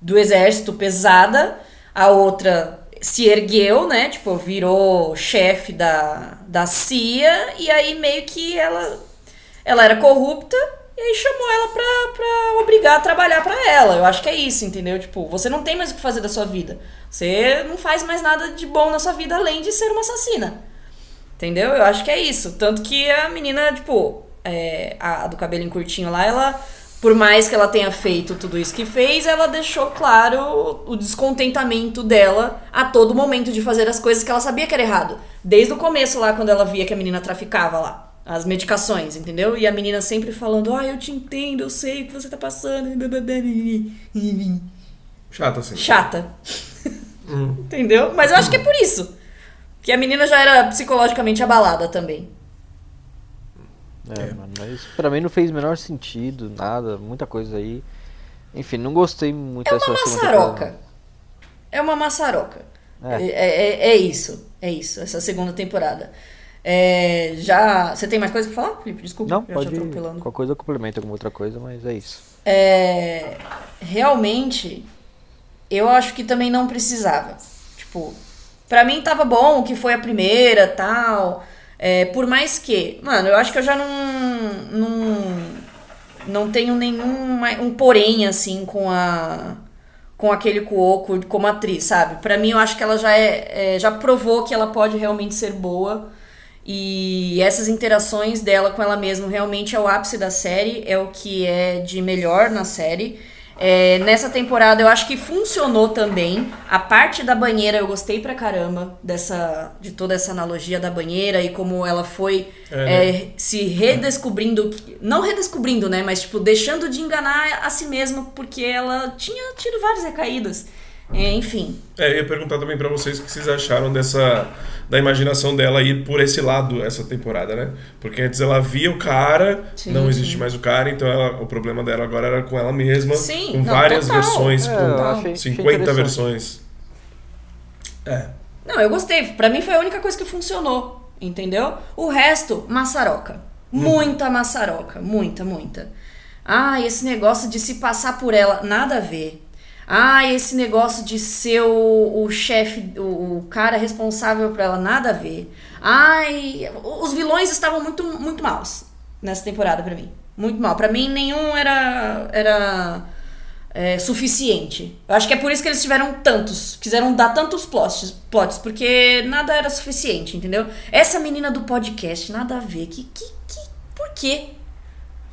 do exército pesada. A outra se ergueu, né? Tipo, virou chefe da, da CIA e aí meio que ela ela era corrupta e aí chamou ela pra, pra obrigar a trabalhar pra ela. Eu acho que é isso, entendeu? Tipo, você não tem mais o que fazer da sua vida. Você não faz mais nada de bom na sua vida além de ser uma assassina. Entendeu? Eu acho que é isso. Tanto que a menina, tipo, é, a do cabelinho curtinho lá, ela, por mais que ela tenha feito tudo isso que fez, ela deixou claro o descontentamento dela a todo momento de fazer as coisas que ela sabia que era errado. Desde o começo lá, quando ela via que a menina traficava lá. As medicações, entendeu? E a menina sempre falando, ah, eu te entendo, eu sei o que você tá passando. Chato assim. Chata. entendeu? Mas eu acho que é por isso. Que a menina já era psicologicamente abalada também. É, mano, mas pra mim não fez o menor sentido, nada, muita coisa aí. Enfim, não gostei muito É dessa maçaroca. É uma maçaroca. É. É. É, é isso. É isso, essa segunda temporada. É, já. Você tem mais coisa pra falar, Felipe? Desculpa, Não, eu pode já tô atropelando. qualquer coisa eu complemento alguma outra coisa, mas é isso. É, realmente, eu acho que também não precisava. Tipo, pra mim tava bom o que foi a primeira tal. É, por mais que, mano, eu acho que eu já não. Não, não tenho nenhum um porém assim com a. Com aquele Cuoco como atriz, sabe? Pra mim, eu acho que ela já é, é, já provou que ela pode realmente ser boa. E essas interações dela com ela mesma realmente é o ápice da série, é o que é de melhor na série. É, nessa temporada eu acho que funcionou também. A parte da banheira eu gostei pra caramba dessa, de toda essa analogia da banheira e como ela foi É, é, se redescobrindo, não redescobrindo, né, mas tipo deixando de enganar a si mesma porque ela tinha tido várias recaídas. É, enfim, É, eu ia perguntar também pra vocês o que vocês acharam dessa da imaginação dela ir por esse lado essa temporada, né? Porque antes ela via o cara, Sim, não existe sim. mais o cara, então ela- o problema dela agora era com ela mesma, Sim, com não, várias total. versões, É, com achei- achei 50 interessante. versões. É. Não, eu gostei. Pra mim foi a única coisa que funcionou, entendeu? O resto, maçaroca. Muita maçaroca. Muita, muita. Ah, esse negócio de se passar por ela, nada a ver. Ah, esse negócio de ser o, o chefe, o, o cara responsável por ela, nada a ver. Ai, os vilões estavam muito, muito maus nessa temporada pra mim. Muito mal. Pra mim, nenhum era, era é, suficiente. Eu acho que é por isso que eles tiveram tantos, quiseram dar tantos plots, plots porque nada era suficiente, entendeu? Essa menina do podcast, nada a ver. Que, que, que, por quê?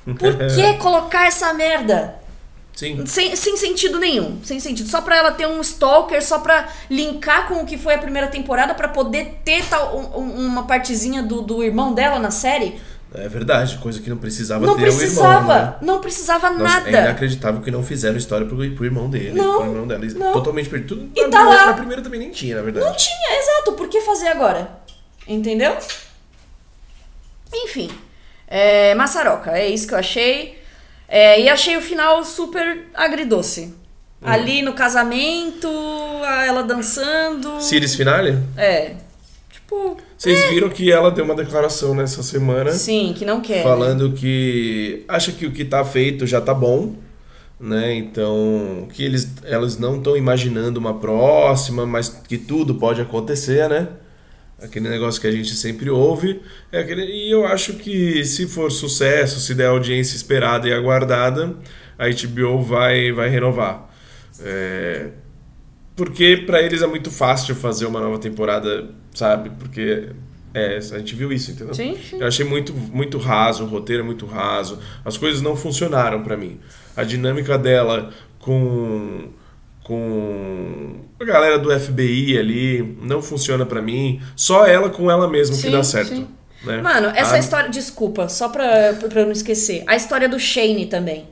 Por que colocar essa merda? Sim. Sem, sem sentido nenhum. Sem sentido. Só pra ela ter um stalker, só pra linkar com o que foi a primeira temporada, pra poder ter tal, um- um- uma partezinha do, do irmão dela na série. É verdade, coisa que não precisava Não ter precisava. o irmão, né? Não precisava Nossa, nada. É inacreditável que não fizeram história pro, pro irmão dele, Não, pro irmão dela. não. Totalmente perdido. E na, tá primeira, lá. na primeira também nem tinha, na verdade. Não tinha, exato. Por que fazer agora? Entendeu? Enfim. É, maçaroca, é isso que eu achei. É, e achei o final super agridoce. Hum. Ali no casamento, ela dançando. Series finale? É. Tipo, Vocês viram que ela deu uma declaração nessa semana sim, que não quer. falando que acha que o que tá feito já tá bom, né? Então, que eles elas não estão imaginando uma próxima, mas que tudo pode acontecer, né? Aquele negócio que a gente sempre ouve. É aquele, e eu acho que se for sucesso, se der audiência esperada e aguardada, a HBO vai, vai renovar. É, porque pra eles é muito fácil fazer uma nova temporada, sabe? Porque é, a gente viu isso, entendeu? Sim, sim. Eu achei muito, muito raso, o roteiro é muito raso. As coisas não funcionaram pra mim. A dinâmica dela com com a galera do FBI ali não funciona pra mim. Só ela com ela mesma que Sim, dá certo. sim. né? Mano, essa A- história. Desculpa, só pra, pra eu não esquecer. A história do Shane também.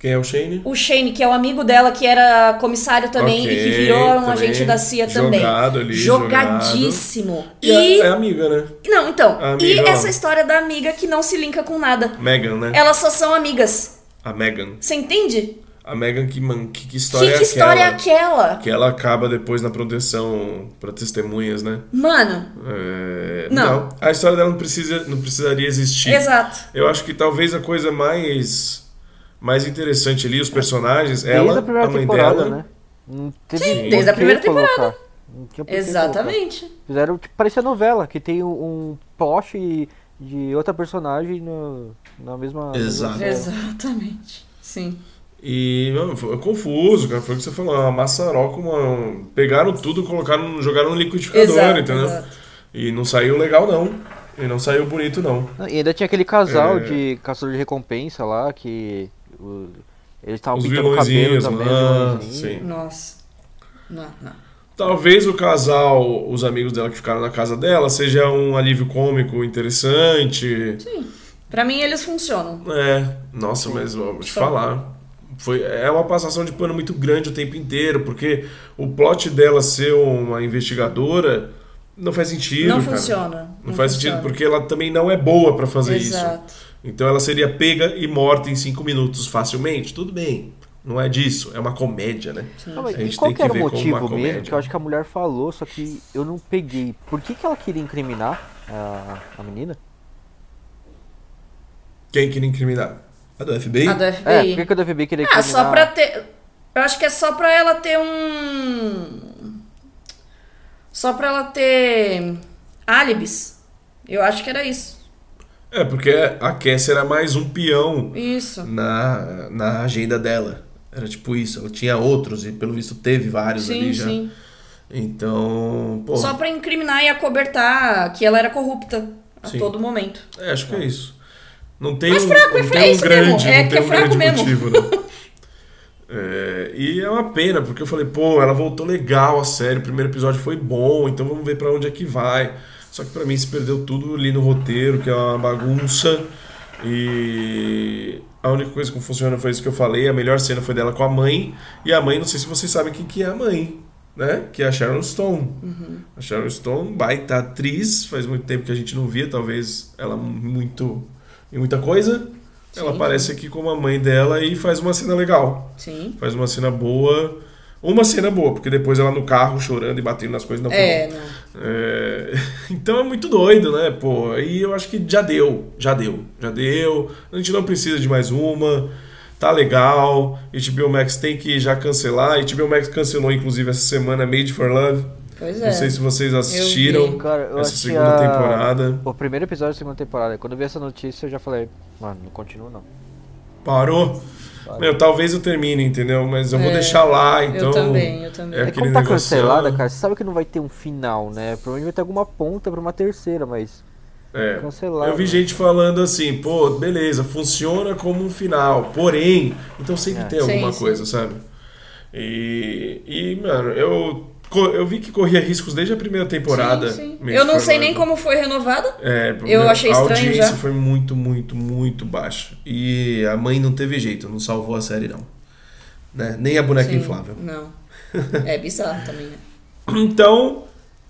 Quem é o Shane? O Shane, que é o amigo dela, que era comissário também Ok, e que virou um também. agente da CIA também. Jogado ali, Jogadíssimo. E, E. é, é amiga, né? Não, então. A e essa história da amiga que não se linka com nada. Megan, né? Elas só são amigas. A Megan. Você entende? A Megan, que, man, que, que Que, história que é história é aquela? aquela? Que ela acaba depois na proteção pra testemunhas, né? Mano, É, Não. A história dela não, precisa, não precisaria existir. exato. Eu acho que talvez a coisa mais, mais interessante ali, os personagens, Desde ela, a primeira a mãe temporada, dela. né? Não teve Sim, desde a que primeira colocar. Não que Exatamente. colocar. Fizeram, tipo, parecia novela, que tem um, um plot de outra personagem no, na mesma... Exato. mesma- Exatamente. Sim. E mano, foi confuso, cara. Foi o que você falou, uma maçaroca, uma... pegaram tudo, colocaram, jogaram no liquidificador, Exato, entendeu? exato. E não saiu legal, não. E não saiu bonito, não. E ainda tinha aquele casal É. de caçador de recompensa lá, que o- eles estavam pintando o cabelo também. lá, sim. Nossa. Não, não. Talvez o casal, os amigos dela que ficaram na casa dela, seja um alívio cômico interessante. Sim. Pra mim eles funcionam. É, nossa, mas ó, vou te Só. falar. Foi, é uma passação de pano muito grande o tempo inteiro, porque o plot dela ser uma investigadora não faz sentido. não cara. funciona. Não, faz funciona. sentido, porque ela também não é boa pra fazer isso. Exato. Então ela seria pega e morta em cinco minutos facilmente. Tudo bem. Não é disso, é uma comédia, né? Não, A gente e qual tem que que era o ver como uma motivo comédia. mesmo? Que eu acho que a mulher falou, só que eu não peguei. Por que, que ela queria incriminar a, a menina? Quem queria incriminar? A do FBI? A do É, FBI. por que, que o FBI queria Ah, só pra ter. Eu acho que é só pra ela ter um. Só pra ela ter. álibis. Eu acho que era isso. É, porque a Cassie era mais um peão Isso. na, na agenda dela. Era tipo isso, ela tinha outros e pelo visto teve vários Sim, ali já. sim. Então, pô, Só pra incriminar e acobertar que ela era corrupta a Sim. todo momento. é, acho que é isso. Não tem Mas um, fraco, é não fra- tem é um isso grande, mesmo, é que é um fraco mesmo. motivo, não. É, e é uma pena, porque eu falei, pô, ela voltou legal a série, o primeiro episódio foi bom, então vamos ver pra onde é que vai. Só que pra mim se perdeu tudo ali no roteiro, que é uma bagunça. E a única coisa que funciona foi isso que eu falei. A melhor cena foi dela com a mãe. E a mãe, não sei se vocês sabem quem que é a mãe, né? Que é a Sharon Stone. A Sharon Stone, baita atriz, faz muito tempo que a gente não via, talvez ela muito em muita coisa. Ela Sim. aparece aqui como a mãe dela e faz uma cena legal. Sim. Faz uma cena boa. Uma cena boa, porque depois ela no carro chorando e batendo nas coisas não foi É, não. É, Então é muito doido, né, pô? E eu acho que já deu, já deu, já deu. A gente não precisa de mais uma. Tá legal. HBO Max tem que já cancelar. HBO Max cancelou, inclusive, essa semana Made for Love. Pois é. Não sei se vocês assistiram. Cara, eu essa segunda a- temporada. O primeiro episódio da segunda temporada. Quando eu vi essa notícia, eu já falei, mano, não continua não. Parou? Parou. Meu, talvez eu termine, entendeu? Mas eu vou É, deixar lá, então. eu também, eu também. é É, como tá cancelada, cara, você sabe que não vai ter um final, né? Provavelmente vai ter alguma ponta pra uma terceira, mas. É. Cancelado. Eu vi gente falando assim, pô, beleza, funciona como um final, porém, então sempre É. tem alguma Sim, sim. coisa, sabe? E, e mano, eu, eu vi que corria riscos desde a primeira temporada. Sim, sim. Eu não sei nem como foi renovada. É, Eu meu, achei a estranho audiência já. foi muito, muito, muito baixa. E a mãe não teve jeito, não salvou a série, não. Né? Nem a boneca Sim, inflável. Não. É bizarro também, né? Então,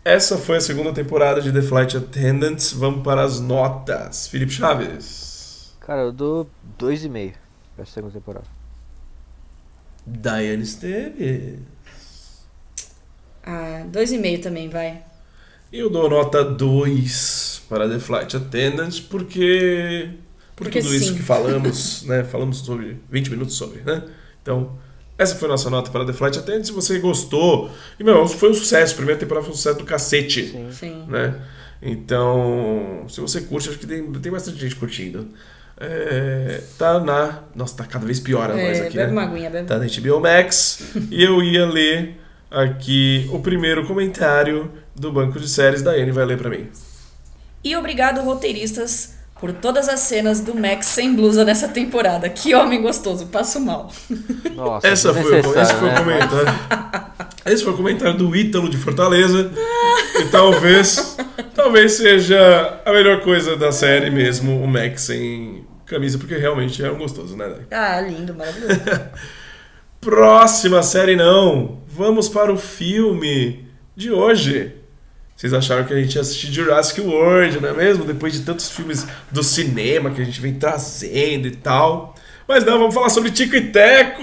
essa foi a segunda temporada de The Flight Attendants. Vamos para as notas. Felipe Chaves. Cara, eu dou 2,5 pra essa segunda temporada. Diane Esteves. Ah, dois e meio também, vai. Eu dou nota 2 para The Flight Attendants porque por Porque tudo isso sim. que falamos, né? Falamos sobre 20 minutos sobre, né? Então, essa foi a nossa nota para The Flight Attendants. Se você gostou, e meu, foi um sucesso, a primeira temporada foi um sucesso do cacete, Sim. Sim. né? Então, se você curte, acho que tem, tem bastante gente curtindo. É, tá na. Nossa, tá cada vez pior a voz É, aqui, bebe né? uma aguinha, bebe. Tá na HBO Max. e eu ia ler aqui o primeiro comentário do banco de séries. Da Anne vai ler pra mim. E obrigado, roteiristas, por todas as cenas do Max sem blusa nessa temporada. Que homem gostoso, passo mal. Nossa, Essa foi, o- esse foi o né? comentário. Esse foi o comentário do Ítalo de Fortaleza. E talvez, talvez seja a melhor coisa da série mesmo, o Max sem camisa porque realmente é um gostoso, né? Ah, lindo, maravilhoso. Próxima série não. Vamos para o filme de hoje. Vocês acharam que a gente ia assistir Jurassic World, não é mesmo? Depois de tantos filmes do cinema que a gente vem trazendo e tal. Mas não, vamos falar sobre Tico e Teco!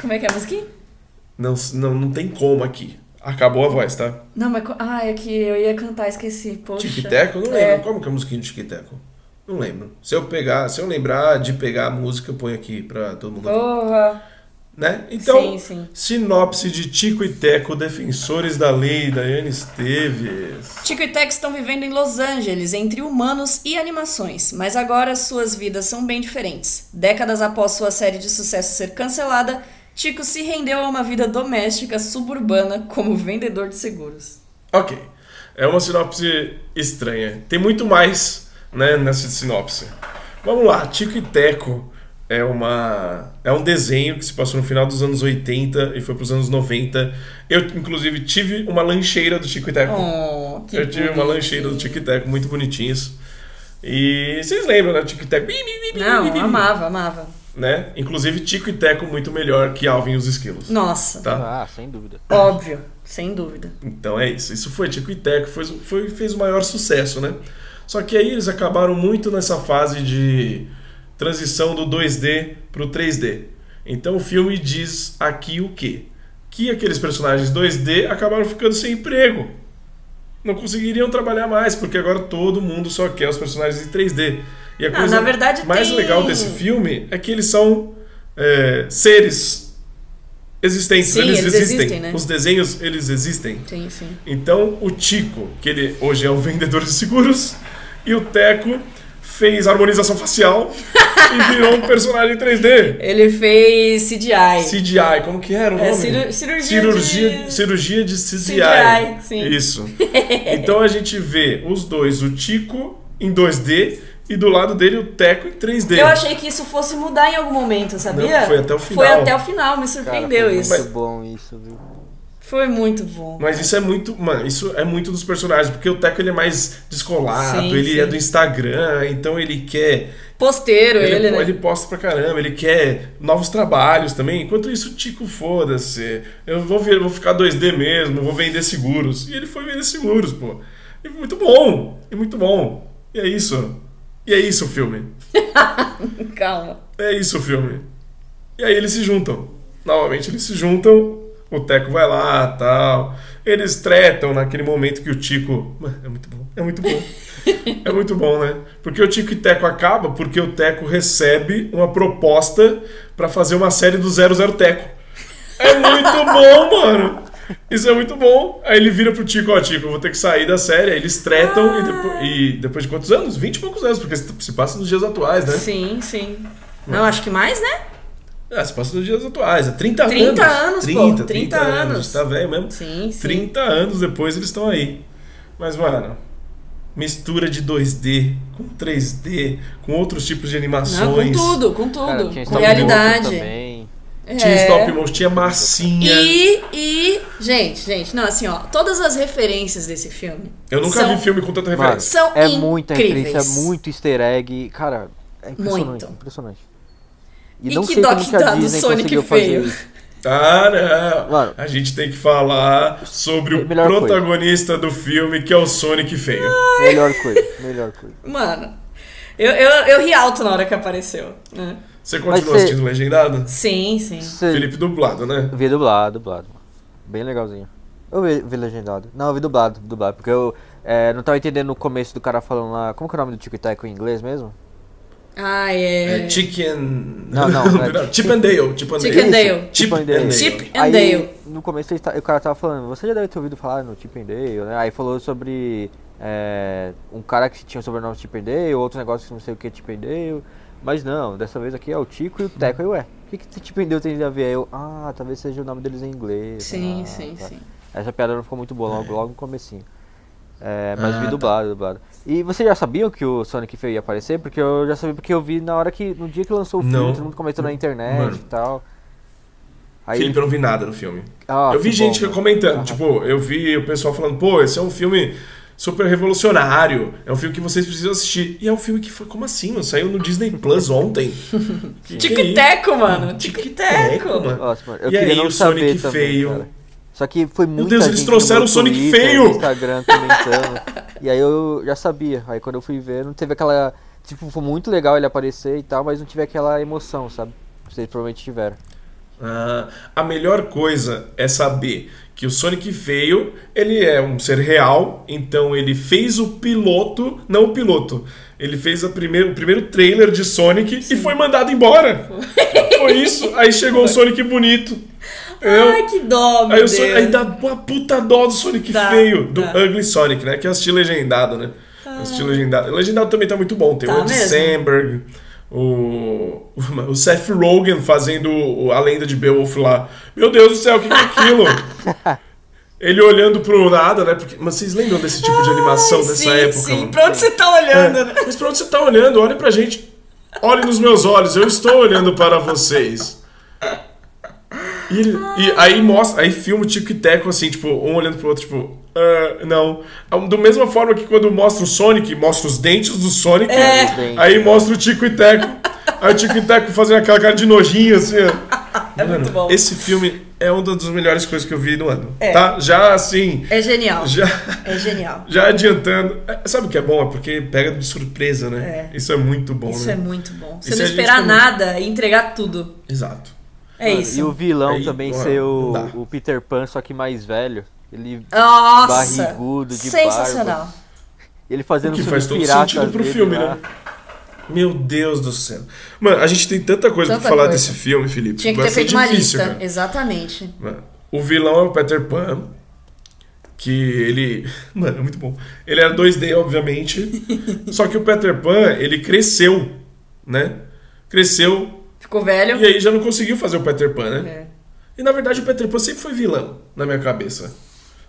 Como é que é a musiquinha? Não, não, não tem como aqui. Acabou a voz, tá? Não, mas. Ah, é que eu ia cantar, esqueci. Poxa. Tico e Teco? Não É. lembro. Como que é a musiquinha do Tico e Teco? Não lembro. Se eu pegar, se eu lembrar de pegar a música, eu ponho aqui pra todo mundo ouvir. Né? Então, Sim, sim. sinopse de Tico e Teco, defensores da lei, Daiane Esteves. Tico e Teco estão vivendo em Los Angeles, entre humanos e animações, mas agora suas vidas são bem diferentes. Décadas após sua série de sucesso ser cancelada, Tico se rendeu a uma vida doméstica suburbana como vendedor de seguros. Ok. É uma sinopse estranha. Tem muito mais né, nessa sinopse. Vamos lá, Tico e Teco é uma é um desenho que se passou no final dos anos 80 e foi para os anos 90. Eu inclusive tive uma lancheira do Tico e Teco. Oh, que Eu tive uma lancheira do Tico e Teco muito bonitinhos. E vocês lembram, né? Tico e Teco. Não, bi, amava, amava. Né? Inclusive Tico e Teco muito melhor que Alvin e os Esquilos. Nossa, Tá? Ah, sem dúvida. óbvio, sem dúvida. Então é isso. Isso foi Tico e Teco, foi, foi, fez o maior sucesso, né? Só que aí eles acabaram muito nessa fase de transição do 2D pro 3D. Então o filme diz aqui o quê? Que aqueles personagens 2D acabaram ficando sem emprego. Não conseguiriam trabalhar mais, porque agora todo mundo só quer os personagens em 3D. E a Ah, coisa verdade, mais tem- legal desse filme é que eles são é, seres existentes. Sim, eles, eles existem. existem, né? Os desenhos, eles existem. Sim, sim. Então, o Tico, que ele hoje é um vendedor de seguros, e o Teco fez harmonização facial e virou um personagem 3D. Ele fez CGI. CGI, como que era o É, nome? ciru- cirurgia cirurgia, de- cirurgia de CGI. CGI, sim. Isso. Então a gente vê os dois, o Tico em 2D e do lado dele o Teco em 3D. Eu achei que isso fosse mudar em algum momento, sabia? Não, foi até o final. Foi até o final, me Cara, surpreendeu foi isso. muito bom isso, viu? Foi muito bom. Mas isso é muito, mano, isso é muito dos personagens, porque o Teco ele é mais descolado, Sim, ele sim. é do Instagram, então ele quer Posteiro, Ele, ele, né? ele posta pra caramba, ele quer novos trabalhos também. Enquanto isso, o Tico, foda-se. Eu vou, vir, vou ficar 2D mesmo, vou vender seguros. E ele foi vender seguros, pô. E muito bom, e muito bom. E é isso. E é isso o filme. Calma. É isso o filme. E aí eles se juntam. Novamente eles se juntam, o Teco vai lá tal. Eles tretam naquele momento que o Tico. É muito bom. É muito bom. É muito bom, né? Porque o Tico e Teco acaba porque o Teco recebe uma proposta pra fazer uma série do 00 Teco. É muito bom, mano. Isso é muito bom. Aí ele vira pro Tico, ó, Tico, eu vou ter que sair da série. Aí eles tretam e, depois, e depois de quantos anos? 20 e poucos anos, porque se passa nos dias atuais, né? Sim, sim. Não, acho que mais, né? Ah, se passa nos dias atuais, é 30, 30 anos. anos, pô, 30, 30 A anos. gente tá velho mesmo. Sim, sim. 30 anos depois eles estão aí. Mas, mano, mistura de 2D com 3D, com outros tipos de animações. Não, com tudo, com tudo. Cara, tinha com realidade. também. Tinha É. stop motion, tinha massinha. E, e, gente, gente, não, assim, ó, todas as referências desse filme Eu nunca são, vi filme com tanta referência. são é incríveis. muita referência, é muito easter egg. Cara, é impressionante. Muito. Impressionante. E não que sei dó como que que a dá do Disney Sonic conseguiu fazer feio. Não. Mano. A gente tem que falar sobre o Melhor coisa. protagonista do filme, que é o Sonic feio. Melhor coisa, melhor coisa. Mano, eu, eu, eu ri alto na hora que apareceu. né? Você continua você- assistindo Legendado? Sim, sim. Cê- Felipe dublado, né? Vi dublado, dublado. Bem legalzinho. Eu vi, vi legendado. Não, eu vi dublado, dublado. Porque eu é, não tava entendendo no começo do cara falando lá. Como que é o nome do Tico e Teco em inglês mesmo? Ah, É é. Chicken. Não, não, é Chip and Dale. Chip and Dale. and Dale. Chip and Dale. Chip and Aí, Dale. no começo ele ta- o cara tava falando, você já deve ter ouvido falar no Chip and Dale, né? Aí falou sobre é, um cara que tinha o sobrenome Chip and Dale, outro negócio que não sei o que Chip and Dale. Mas não, dessa vez aqui é o Tico e o Teco. Aí, ué, o que, que Chip and Dale tem a ver? Aí eu, ah, talvez seja o nome deles em inglês. Sim, ah, sim, tá. sim. Essa piada não ficou muito boa logo, logo no comecinho. É, mas Ah, vi tá. dublado, dublado. E vocês já sabiam que o Sonic feio ia aparecer? Porque eu já sabia porque eu vi na hora que. No dia que lançou o filme, Não. todo mundo comentou na internet Mano. e tal. Aí, Felipe, eu não vi nada no filme. Ah, eu vi gente bom, comentando, Ah. tipo, eu vi o pessoal falando, pô, esse é um filme super revolucionário. É um filme que vocês precisam assistir. E é um filme que foi. Como assim, mano? Saiu no Disney Plus ontem. É Tic-teco, isso? mano. Tic-teco, mano. Nossa, mano, eu E queria aí, não o Sonic também, feio? cara. Só que foi muita Deus, gente eles trouxeram meu o Sonic Twitter, feio! No Instagram comentando. e aí eu já sabia. Aí quando eu fui ver, não teve aquela. Tipo, foi muito legal ele aparecer e tal, mas não tive aquela emoção, sabe? Vocês provavelmente tiveram. Ah, a melhor coisa é saber que o Sonic feio, ele é um ser real, então ele fez o piloto, não o piloto, ele fez a primeiro, o primeiro trailer de Sonic e foi mandado embora. Foi isso. Aí chegou o Sonic bonito. Entendeu? Ai, que dó, meu Aí, Deus. Aí dá uma puta dó do Sonic Dá, feio, do. Ugly Sonic, né? Que eu assisti legendado, né? Eu assisti legendado. Legendado também tá muito bom. Tem Tá o Andy mesmo? Samberg, o, o Seth Rogen fazendo a lenda de Beowulf lá. Meu Deus do céu, o que, que é aquilo? Ele olhando pro nada, né? Porque, mas vocês lembram desse tipo de animação Ai, dessa sim, época? Sim, mano? pra onde você tá olhando, né? É, Mas pra onde você tá olhando? Olhe pra gente. Olhe nos meus olhos, eu estou olhando para vocês. E, ele- e aí mostra, aí filma o Tico e Teco assim, tipo, um olhando pro outro, tipo, ah, não. Da mesma forma que quando mostra o Sonic, mostra os dentes do Sonic, É. aí mostra o Tico e Teco. Aí o Tico e Teco fazendo aquela cara de nojinho, assim, ó. É muito bom. Esse filme é uma das melhores coisas que eu vi no ano. É. Tá? Já assim, É genial. já. É genial. Já adiantando. é, Sabe o que é bom? É porque pega de surpresa, né? É. Isso é muito bom, Isso né? é muito bom. Você Esse não gente esperar nada e entregar tudo. Exato. É Mano, isso. E o vilão Aí, também ser o, o Peter Pan, só que mais velho. Ele, Nossa! barrigudo, de Sensacional. ele fazendo O que faz todo sentido pro filme, lá. né? Meu Deus do céu. Mano, a gente tem tanta coisa Tanta pra falar coisa. desse filme, Felipe. Tinha que ter feito uma difícil, lista. cara. Exatamente. Mano, O vilão é o Peter Pan. Que ele. Mano, é muito bom. Ele era 2D, obviamente. só que o Peter Pan, ele cresceu, né? Cresceu. Ficou velho. E aí já não conseguiu fazer o Peter Pan, né? É. E na verdade o Peter Pan sempre foi vilão na minha cabeça.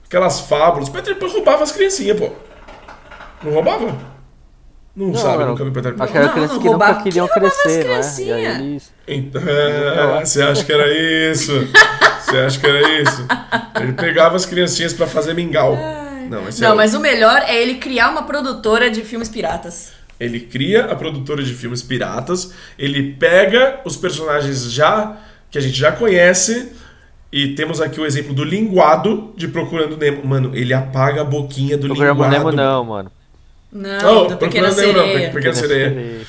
Aquelas fábulas. O Peter Pan roubava as criancinhas, pô. Não roubava? Não, sabe, mano, nunca viu Peter Pan. Acho que era Não, crianças não que roubava- nunca queriam as crescer, né? E criancinhas? aí eles... Então, é, você acha que era isso? Você acha que era isso? Ele pegava as criancinhas pra fazer mingau. Não, esse Não, é mas o melhor é ele criar uma produtora de filmes piratas. Ele cria a produtora de filmes piratas, ele pega os personagens já que a gente já conhece e temos aqui o exemplo do linguado de Procurando Nemo. Mano, ele apaga a boquinha do Programa linguado. Nemo não, mano. Não, Oh, do Pequena Procurando Nemo não, Sereia. Pequena Sereia.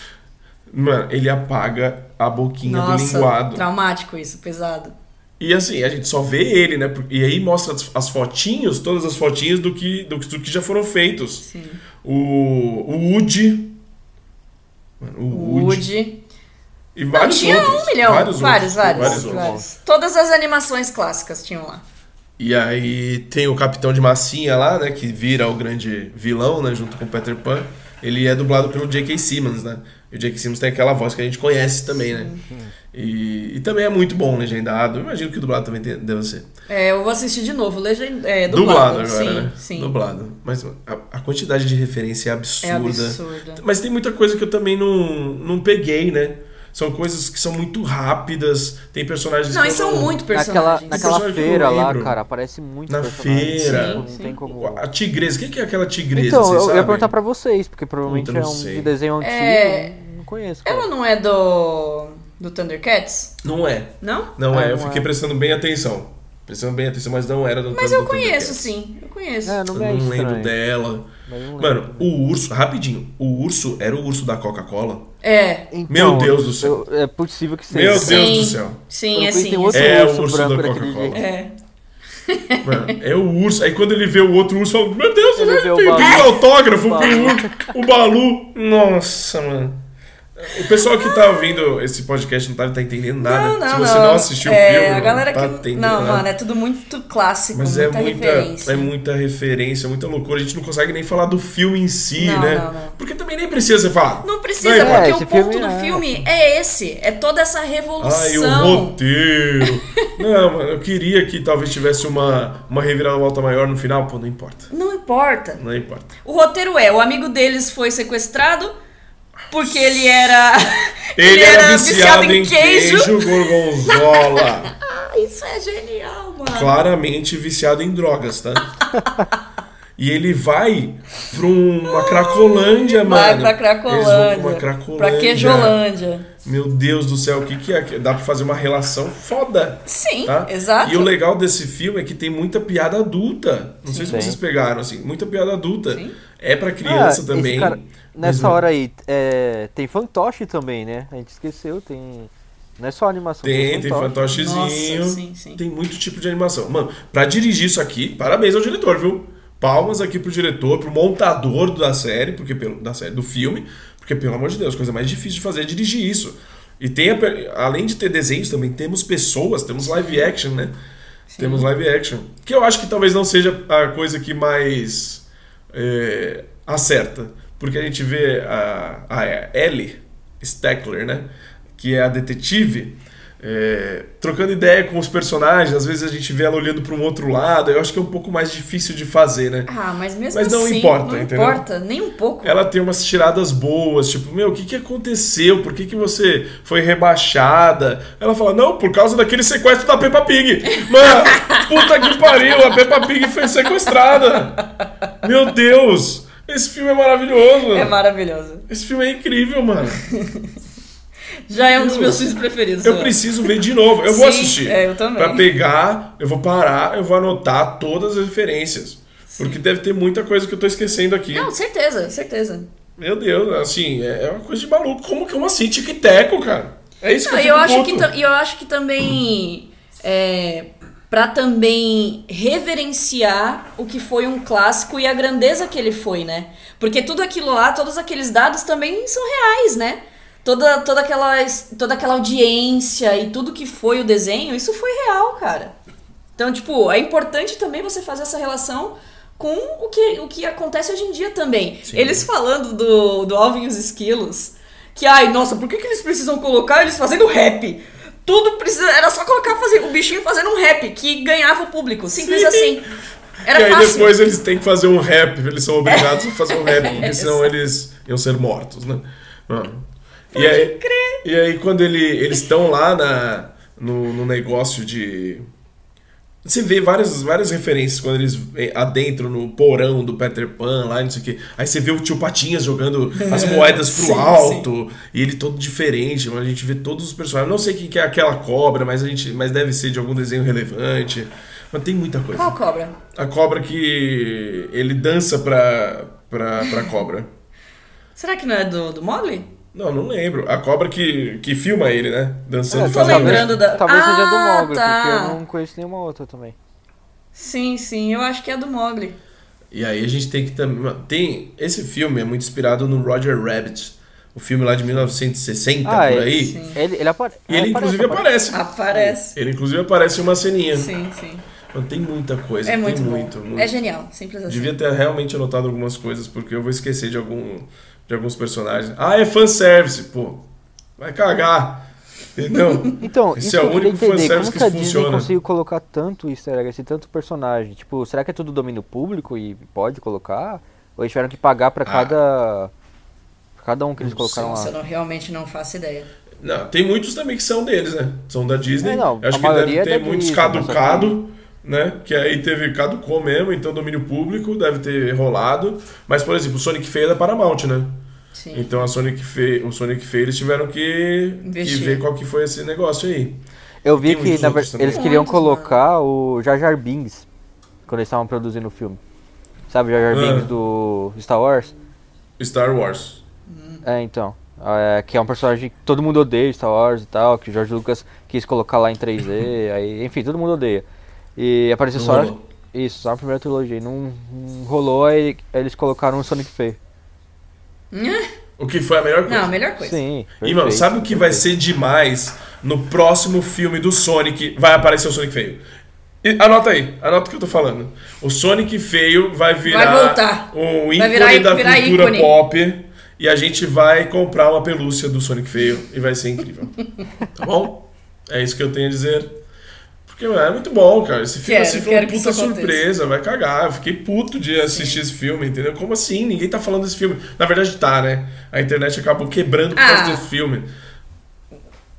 Mano, ele apaga a boquinha do Nossa, linguado. traumático isso, pesado. E assim, a gente só vê ele, né? E aí mostra as, as fotinhos, todas as fotinhos do que, do, do que já foram feitos. Sim. O, o Woody. Mano, o, Woody. E Não, vários tinha outros. um milhão. Vários, Vários, outros, vários, vários vários. Todas as animações clássicas tinham lá. E aí tem o Capitão de Massinha lá, né? Que vira o grande vilão, né? Junto com o Peter Pan. Ele é dublado pelo J.K. Simmons, né? E o J.K. Simmons tem aquela voz que a gente conhece também, né? E, e também é muito bom legendado. Eu imagino que o dublado também deve ser. É, eu vou assistir de novo, legend... é, Dublado, dublado. agora, sim, né? sim. Dublado. Mas a, a quantidade de referência é É absurda. absurda. Mas tem muita coisa que eu também não, não peguei, né? São coisas que são muito rápidas, tem personagens Não, que e eu são muito Naquela, personagens. naquela eu feira não lá, cara, aparece muito Na feira. tipo, Não Sim, tem sim. como... A tigresa, o que é aquela tigresa? Então, eu, eu ia sabem? perguntar pra vocês, porque provavelmente é não um sei. de desenho antigo, É, não conheço. Cara. Ela não é do. do Thundercats? Não é. Não? Não Ah, é, eu não fiquei é. prestando bem atenção. Prestando bem atenção, mas não era do Mas do eu conheço, Thundercats. sim. Eu conheço. É, Eu não não me é lembro dela. não lembro. Mano, o urso, rapidinho, o urso era o urso da Coca-Cola? É. Então, Meu Deus do céu. eu- é possível que seja. Meu Deus Sim. do céu. Sim, é sim. tem é outro. É o urso urso branco da Coca-Cola. É. Mano, é o urso. Aí quando ele vê o outro urso, fala: Meu Deus, Ele o Balu. pedido autógrafo O pro Balu. urso. O Balu. Nossa, mano. O pessoal que tá ouvindo esse podcast não tá, tá entendendo nada. Não, não, Se você não. não, assistiu é, o filme, a galera não tá que. Não, nada. mano, é tudo muito clássico, Mas muita, é muita, referência. é muita referência, muita loucura. A gente não consegue nem falar do filme em si, Não, né? não, não. Porque também nem precisa você falar. Não precisa, Não, porque é, o ponto filme do é- filme é esse. É toda essa Ai, o revolução. roteiro. não, mano, eu queria que talvez tivesse uma, uma reviravolta maior no final. Pô, não importa. Não importa. Não importa. O roteiro é: o amigo deles foi sequestrado porque ele era. Ele, era, viciado, em queijo, gorgonzola. Ah, isso é genial, mano. Claramente viciado em drogas, tá? E ele vai pra uma Cracolândia, Vai mano. pra Eles vão pra uma Cracolândia. Cracolândia. Pra Queijolândia. Meu Deus do céu, o que, que é? Dá pra fazer uma relação foda. Sim, Tá? exato. E o legal desse filme é que tem muita piada adulta. Não sei se Sim. vocês pegaram, assim, muita piada adulta. Sim. É pra criança Ah, esse também. cara- mas nessa não- hora aí, é, tem fantoche também, né? A gente esqueceu, tem. Não é só animação. Tem, tem fantoche. fantochezinho. Nossa, sim, sim. Tem muito tipo de animação. Mano, pra dirigir isso aqui, parabéns ao diretor, viu? Palmas aqui pro diretor, pro montador da série, porque pelo, da série, do filme, porque pelo amor de Deus, a coisa mais difícil de fazer é dirigir isso. E tem, a além de ter desenhos, também temos pessoas, temos live action, né? Temos live action. Que eu acho que talvez não seja a coisa que mais é, acerta. Porque a gente vê a, a Ellie Steckler, né? Que é a detetive, é, trocando ideia com os personagens. Às vezes a gente vê ela olhando para um outro lado. Eu acho que é um pouco mais difícil de fazer, né? Ah, mas mesmo Mas não assim, importa, não entendeu? importa, nem um pouco. Ela tem umas tiradas boas, tipo, meu, o que, que aconteceu? Por que, que você foi rebaixada? Ela fala, não, por causa daquele sequestro da Peppa Pig. Mano, puta que pariu, a Peppa Pig foi sequestrada. Meu Deus, esse filme é maravilhoso. É maravilhoso. Esse filme é incrível, mano. Já é um dos meus filmes preferidos. Eu né? preciso ver de novo. Eu vou Sim, assistir. é, eu também. Pra pegar, eu vou parar, eu vou anotar todas as referências. Porque deve ter muita coisa que eu tô esquecendo aqui. Não, certeza, certeza. Meu Deus, assim, é é uma coisa de maluco. Como que uma assim, tic-teco, cara? É isso que Não, eu e eu fico acho puto. que e eu acho que também é, para também reverenciar o que foi um clássico e a grandeza que ele foi, né? Porque tudo aquilo lá, todos aqueles dados também são reais, né? Toda, toda, aquela, toda aquela audiência e tudo que foi o desenho, isso foi real, cara. Então, tipo, é importante também você fazer essa relação com o que, o que acontece hoje em dia também. Sim. Eles falando do, do Alvin e os Esquilos, que, ai, nossa, por que, que eles precisam colocar eles fazendo rap? Tudo precisa. Era só colocar fazer, o bichinho fazendo um rap, que ganhava o público. Simples Sim. assim. Era e aí fácil. depois eles têm que fazer um rap, eles são obrigados a fazer um rap, porque senão eles iam ser mortos, né? Mano. E aí, e aí quando ele, eles estão lá na, no, no negócio de. Você vê várias, várias referências quando eles eh, adentram no porão do Peter Pan lá, não sei o quê. Aí você vê o tio Patinhas jogando as moedas pro Sim, alto, e ele todo diferente, mas a gente vê todos os personagens. Não sei quem que é aquela cobra, mas a gente mas deve ser de algum desenho relevante. Mas tem muita coisa. Qual cobra? A cobra que ele dança pra, pra, pra cobra. Será que não é do, do Mogli? Não, não lembro. A cobra que, que filma ele, né? Dançando É, e tô fazendo. lembrando da- Talvez seja do Ah, Mogli, tá. porque eu não conheço nenhuma outra também. Sim, sim, eu acho que é do Mogli. E aí a gente tem que também. Tem. Esse filme é muito inspirado no Roger Rabbit. O filme lá de 1960, Ah, por é, aí. sim. Ele, ele apare... E ele é, inclusive aparece. Aparece. Ele inclusive aparece em uma ceninha. Sim, sim. Mano, tem muita coisa. É muito tem bom. muito, muito. É genial, simples assim. Devia ter realmente anotado algumas coisas, porque eu vou esquecer de, algum, de alguns personagens. Ah, é fanservice, pô. Vai cagar. Entendeu? Então, Esse isso é o eu único entender, fanservice como que que a funciona. conseguiu colocar tanto easter egg, assim, tanto personagem? Tipo, será que é tudo domínio público e pode colocar? Ou eles tiveram que pagar pra Ah. cada... pra cada um que eles Não colocaram Nossa, eu lá? não, realmente não faço ideia. Não, tem muitos também que são deles, né? São da Disney. É, não, Eu Acho a que deve maioria é ter da muitos Disney, caducado, né? Que aí teve caducou mesmo, então domínio público deve ter rolado. Mas, por exemplo, o Sonic Feio é da Paramount, né? Sim. Então a Sonic Feio, o Sonic Feio eles tiveram que, que ver qual que foi esse negócio aí. Eu vi Tem que na também. eles queriam Muitos, colocar o Jar Jar Binks quando eles estavam produzindo o filme. Sabe o Jar Jar Ah. Binks do Star Wars? Star Wars. É, então. É, que é um personagem que todo mundo odeia Star Wars e tal, que o George Lucas quis colocar lá em 3D, aí, enfim, todo mundo odeia. E apareceu Não só. rolou. Isso, só a primeira trilogia. Não, não rolou, aí eles colocaram o Sonic feio. O que foi a melhor coisa. Não, a melhor coisa. Sim. E, mano, perfeito, sabe o que vai perfeito. ser demais no próximo filme do Sonic? Vai aparecer o Sonic feio. E anota aí, anota o que eu tô falando. O Sonic feio vai virar Vai voltar. um Vai ícone virar- da virar cultura ícone. pop e a gente vai comprar uma pelúcia do Sonic feio e vai ser incrível. tá bom? É isso que eu tenho a dizer. Porque mano, é muito bom, cara. Esse filme Quero, assim, foi uma puta surpresa, vai cagar. Eu fiquei puto de assistir esse filme, entendeu? Como assim? Ninguém tá falando desse filme. Na verdade tá, né? A internet acabou quebrando por causa Ah. desse filme.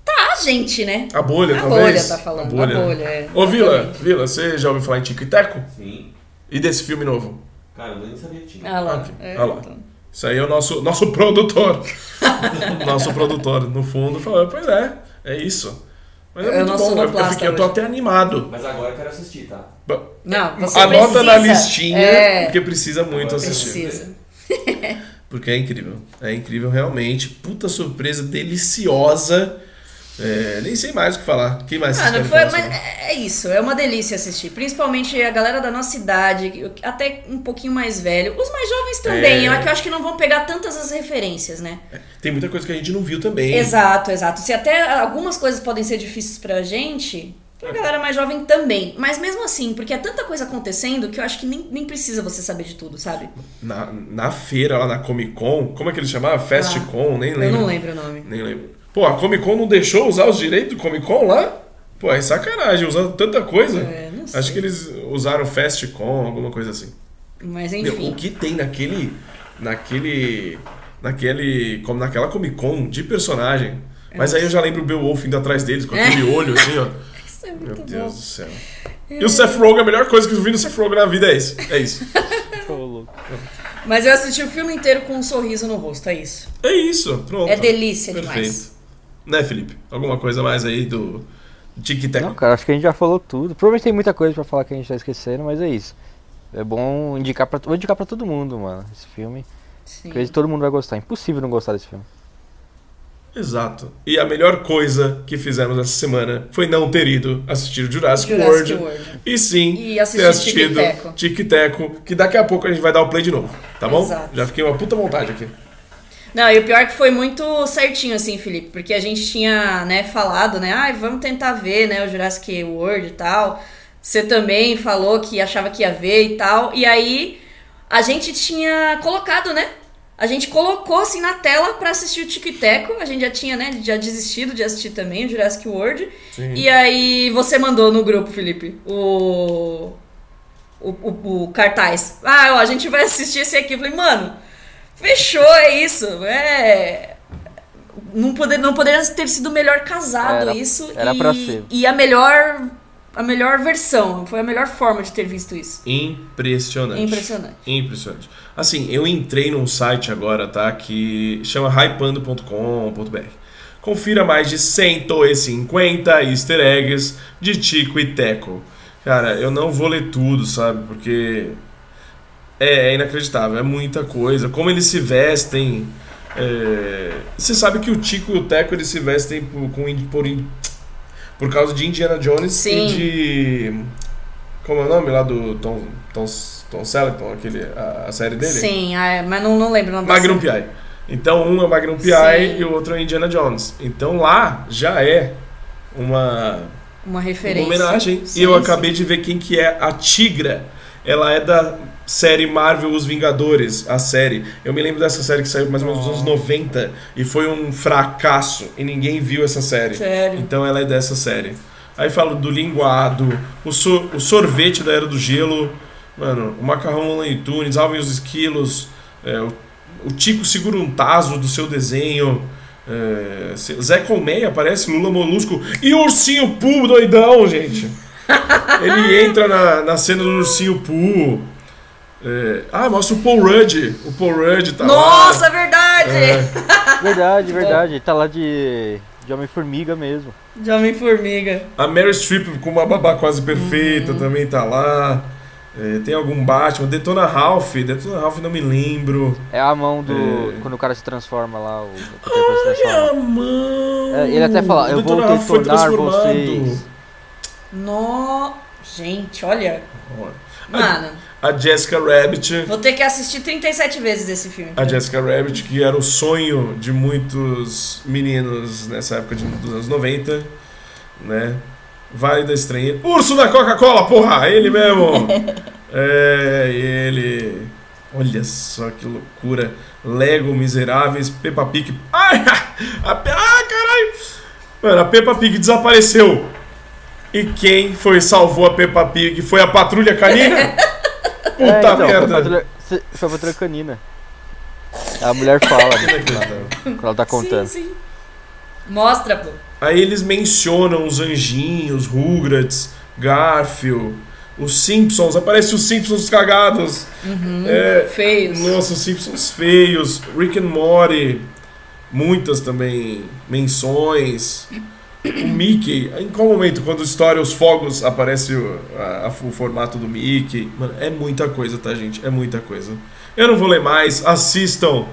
Tá, gente, né? A bolha, A talvez. bolha tá falando, a bolha, é. Ô, Vila. Vila, você já ouviu falar em Tico e Teco? Sim. E desse filme novo? Cara, eu nem sabia que tinha. Ah lá. Aqui, É, ah lá. então. Isso aí é o nosso, nosso produtor. nosso produtor, no fundo, falou, pois é, é isso. Mas é, É o muito nosso bom, eu, eu, fiquei, eu tô até animado. Mas agora eu quero assistir, tá? Não, você Anota na precisa. listinha, É, porque precisa muito Agora assistir. precisa. Porque é incrível. É incrível realmente. Puta surpresa deliciosa. É, nem sei mais o que falar. Quem mais querem foi, mas sobre? é é isso, é uma delícia assistir. Principalmente a galera da nossa idade, até um pouquinho mais velho. Os mais jovens também, É. eu, que eu acho que não vão pegar tantas as referências, né? Tem muita coisa que a gente não viu também. Exato, exato. Se até algumas coisas podem ser difíceis pra gente, pra galera mais jovem também. Mas mesmo assim, porque é tanta coisa acontecendo que eu acho que nem, nem precisa você saber de tudo, sabe? Na, na feira, lá na Comic Con, como é que eles chamavam? Fast Ah, Con, nem lembro. Eu não lembro o nome. Nem lembro. Pô, a Comic Con não deixou usar os direitos do Comic Con lá? Pô, é sacanagem, usando tanta coisa. É, não sei. Acho que eles usaram Fast Con, alguma coisa assim. Mas Meu, enfim. o que tem naquele. naquele. naquele. como naquela Comic Con de personagem. Mas aí eu já lembro o Beowulf indo atrás deles com aquele olho assim, ó. Isso é Meu muito Deus bom. do céu. E o Seth Rogen, a melhor coisa que eu vi no Seth Rogen na vida é isso. É isso. Mas eu assisti o filme inteiro com um sorriso no rosto, é isso. É isso, pronto. É delícia Perfeito. demais. Né, Felipe? Alguma coisa mais aí do Tic Tac? Não, cara, acho que a gente já falou tudo. Provavelmente tem muita coisa pra falar que a gente tá esquecendo, mas é isso. É bom indicar pra, vou indicar pra todo mundo, mano, esse filme. Sim. Acredito que todo mundo vai gostar. Impossível não gostar desse filme. Exato. E a melhor coisa que fizemos essa semana foi não ter ido assistir Jurassic, Jurassic World. World. E sim, E ter assistido. Tic Teco, que daqui a pouco a gente vai dar o play de novo, tá bom? Exato. Já fiquei uma puta vontade aqui. Não, e o pior é que foi muito certinho, assim, Felipe, porque a gente tinha, né, falado, né, ai, vamos tentar ver, né, o Jurassic World e tal. Você também falou que achava que ia ver e tal. E aí, a gente tinha colocado, né, a gente colocou, assim, na tela pra assistir o Tic Teco. A gente já tinha, né, já desistido de assistir também o Jurassic World. Sim. E aí, você mandou no grupo, Felipe, o... O, o, o cartaz. Ah, ó, a gente vai assistir esse aqui. Eu falei, mano, Fechou, é isso. É. Não, poder, não poderia ter sido melhor casado Era- isso. era e, pra ser. E a melhor. A melhor versão. Foi a melhor forma de ter visto isso. Impressionante. Impressionante. Impressionante. Assim, eu entrei num site agora, tá? Que chama hypando.com.br. Confira mais de 150 easter eggs de Tico e Teco. Cara, eu não vou ler tudo, sabe? Porque é, é inacreditável, é muita coisa. Como eles se vestem. é, Você sabe que o Tico e o Teco eles se vestem por, com, por, por causa de Indiana Jones Sim. e de. Como é o nome lá do Tom, Tom, Tom Selleck, aquele, a, a série dele? Sim, ah, mas não, não lembro o nome Magnum. P.I. Então um é Magnum P.I. E o outro é Indiana Jones. Então lá já é uma, Uma uma referência. homenagem. Sim, e eu sim. acabei de ver quem que é a Tigra. Ela é da série Marvel Os Vingadores, a série. Eu me lembro dessa série que saiu mais ou menos nos anos 90 e foi um fracasso e ninguém viu essa série. Sério. Então ela é dessa série. Aí falo do linguado, o, so- o sorvete da Era do Gelo, mano, o macarrão Looney Tunes, Alvin os Esquilos, é, o, o Tico segura um taso do seu desenho, é, Zé Colmeia aparece, Lula Molusco e o Ursinho Poo doidão, gente. Ele entra na, na cena do Ursinho Poo. É, ah, mostra o Paul Rudd. O Paul Rudd tá Nossa, lá. é verdade! É. Verdade, verdade. Ele tá lá de, de Homem-Formiga mesmo. De Homem-Formiga. A Mary Streep com uma babá quase perfeita também tá lá. É, tem algum Batman. Detona Ralph. Detona Ralph não me lembro. É a mão do. É. Quando o cara se transforma lá, o, Pan se transforma. Minha mão! É, ele até fala, eu vou detonar transformado. vocês. No... Gente. Olha. Mano, A Jessica Rabbit. vou ter que assistir 37 vezes esse filme. A Jessica Rabbit, que era o sonho de muitos meninos nessa época de, dos anos 90, né? Vale da Estranha. Urso da Coca-Cola, porra! Ele mesmo! é, ele. Olha só que loucura. Lego Miseráveis, Peppa Pig. Ai! A, Pe- ah, caralho! Mano, a Peppa Pig desapareceu. E quem foi salvou a Peppa Pig foi a Patrulha Canina? Puta é, então, merda! Foi a patrulha, foi patrulha canina. A mulher fala né, quando ela tá contando. Sim, sim. Mostra, pô. Aí eles mencionam os anjinhos, Rugrats, Garfield, Os Simpsons, aparece os Simpsons cagados. É, Feios. Nossa, os Simpsons feios. Rick and Morty. Muitas também menções. O Mickey. Em qual momento, quando estoura os fogos, aparece o, a- o formato do Mickey? Mano, é muita coisa, tá, gente? É muita coisa. Eu não vou ler mais. Assistam.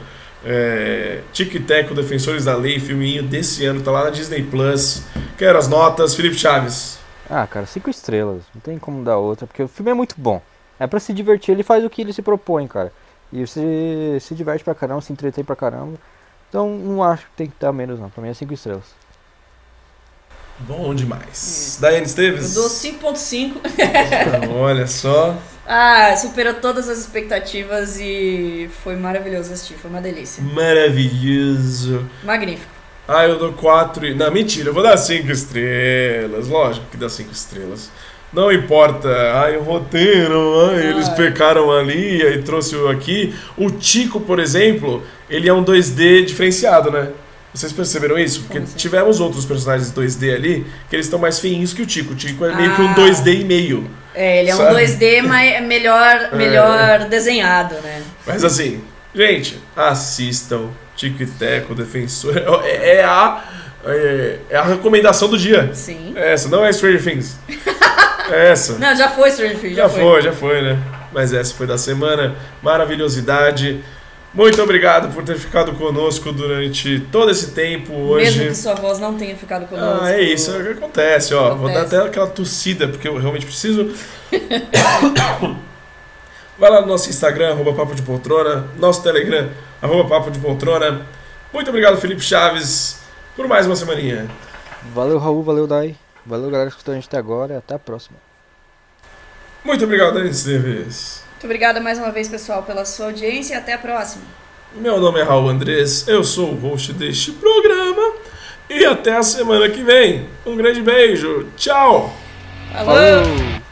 É, Tic Teco, Defensores da Lei, filminho desse ano, tá lá na Disney Plus. Quero as notas. Felipe Chaves. Ah, cara, cinco estrelas. Não tem como dar outra, porque o filme é muito bom. É pra se divertir, ele faz o que ele se propõe, cara. E você se diverte pra caramba, se entretém pra caramba. Então não acho que tem que dar menos não. Pra mim é cinco estrelas. Bom demais. Daiane Eu Esteves. dou 5.5. Olha só. Ah, superou todas as expectativas e foi maravilhoso assistir, foi uma delícia. Maravilhoso. Magnífico. Ah, eu dou 4 e... Não, mentira, eu vou dar 5 estrelas. Lógico que dá 5 estrelas. Não importa, ai, o roteiro, ai, eles Ai. pecaram ali e trouxe o aqui. O Tico, por exemplo, ele é um 2D diferenciado, né? Vocês perceberam isso? Porque assim? tivemos outros personagens 2D ali que eles estão mais feinhos que o Tico. O Tico é meio que um Ah. 2D e meio. É, ele é um Sabe? 2D, mas é melhor, melhor desenhado, né? Mas assim, gente, assistam Tico e Teco, Defensor. É, é a, é, é a recomendação do dia. Sim. É essa, não é Stranger Things. É essa. Não, já foi Stranger Things, já, Já foi, já foi, né? Mas essa foi da semana. Maravilhosidade. Muito obrigado por ter ficado conosco durante todo esse tempo hoje. Mesmo que sua voz não tenha ficado conosco. Ah, é isso, é o que acontece, ó. Vou dar Acontece. até aquela tossida, porque eu realmente preciso. Vai lá no nosso Instagram, arroba Papo de Poltrona, nosso Telegram, arroba Papo de Poltrona. Muito obrigado, Felipe Chaves, por mais uma semaninha. Valeu Raul, valeu Dai. Valeu galera que escutou a gente até agora e até a próxima. Muito obrigado, Dani Esteves. Muito obrigada mais uma vez, pessoal, pela sua audiência e até a próxima. Meu nome é Raul Andrés, eu sou o host deste programa. E até a semana que vem. Um grande beijo. Tchau! Falou! Falou!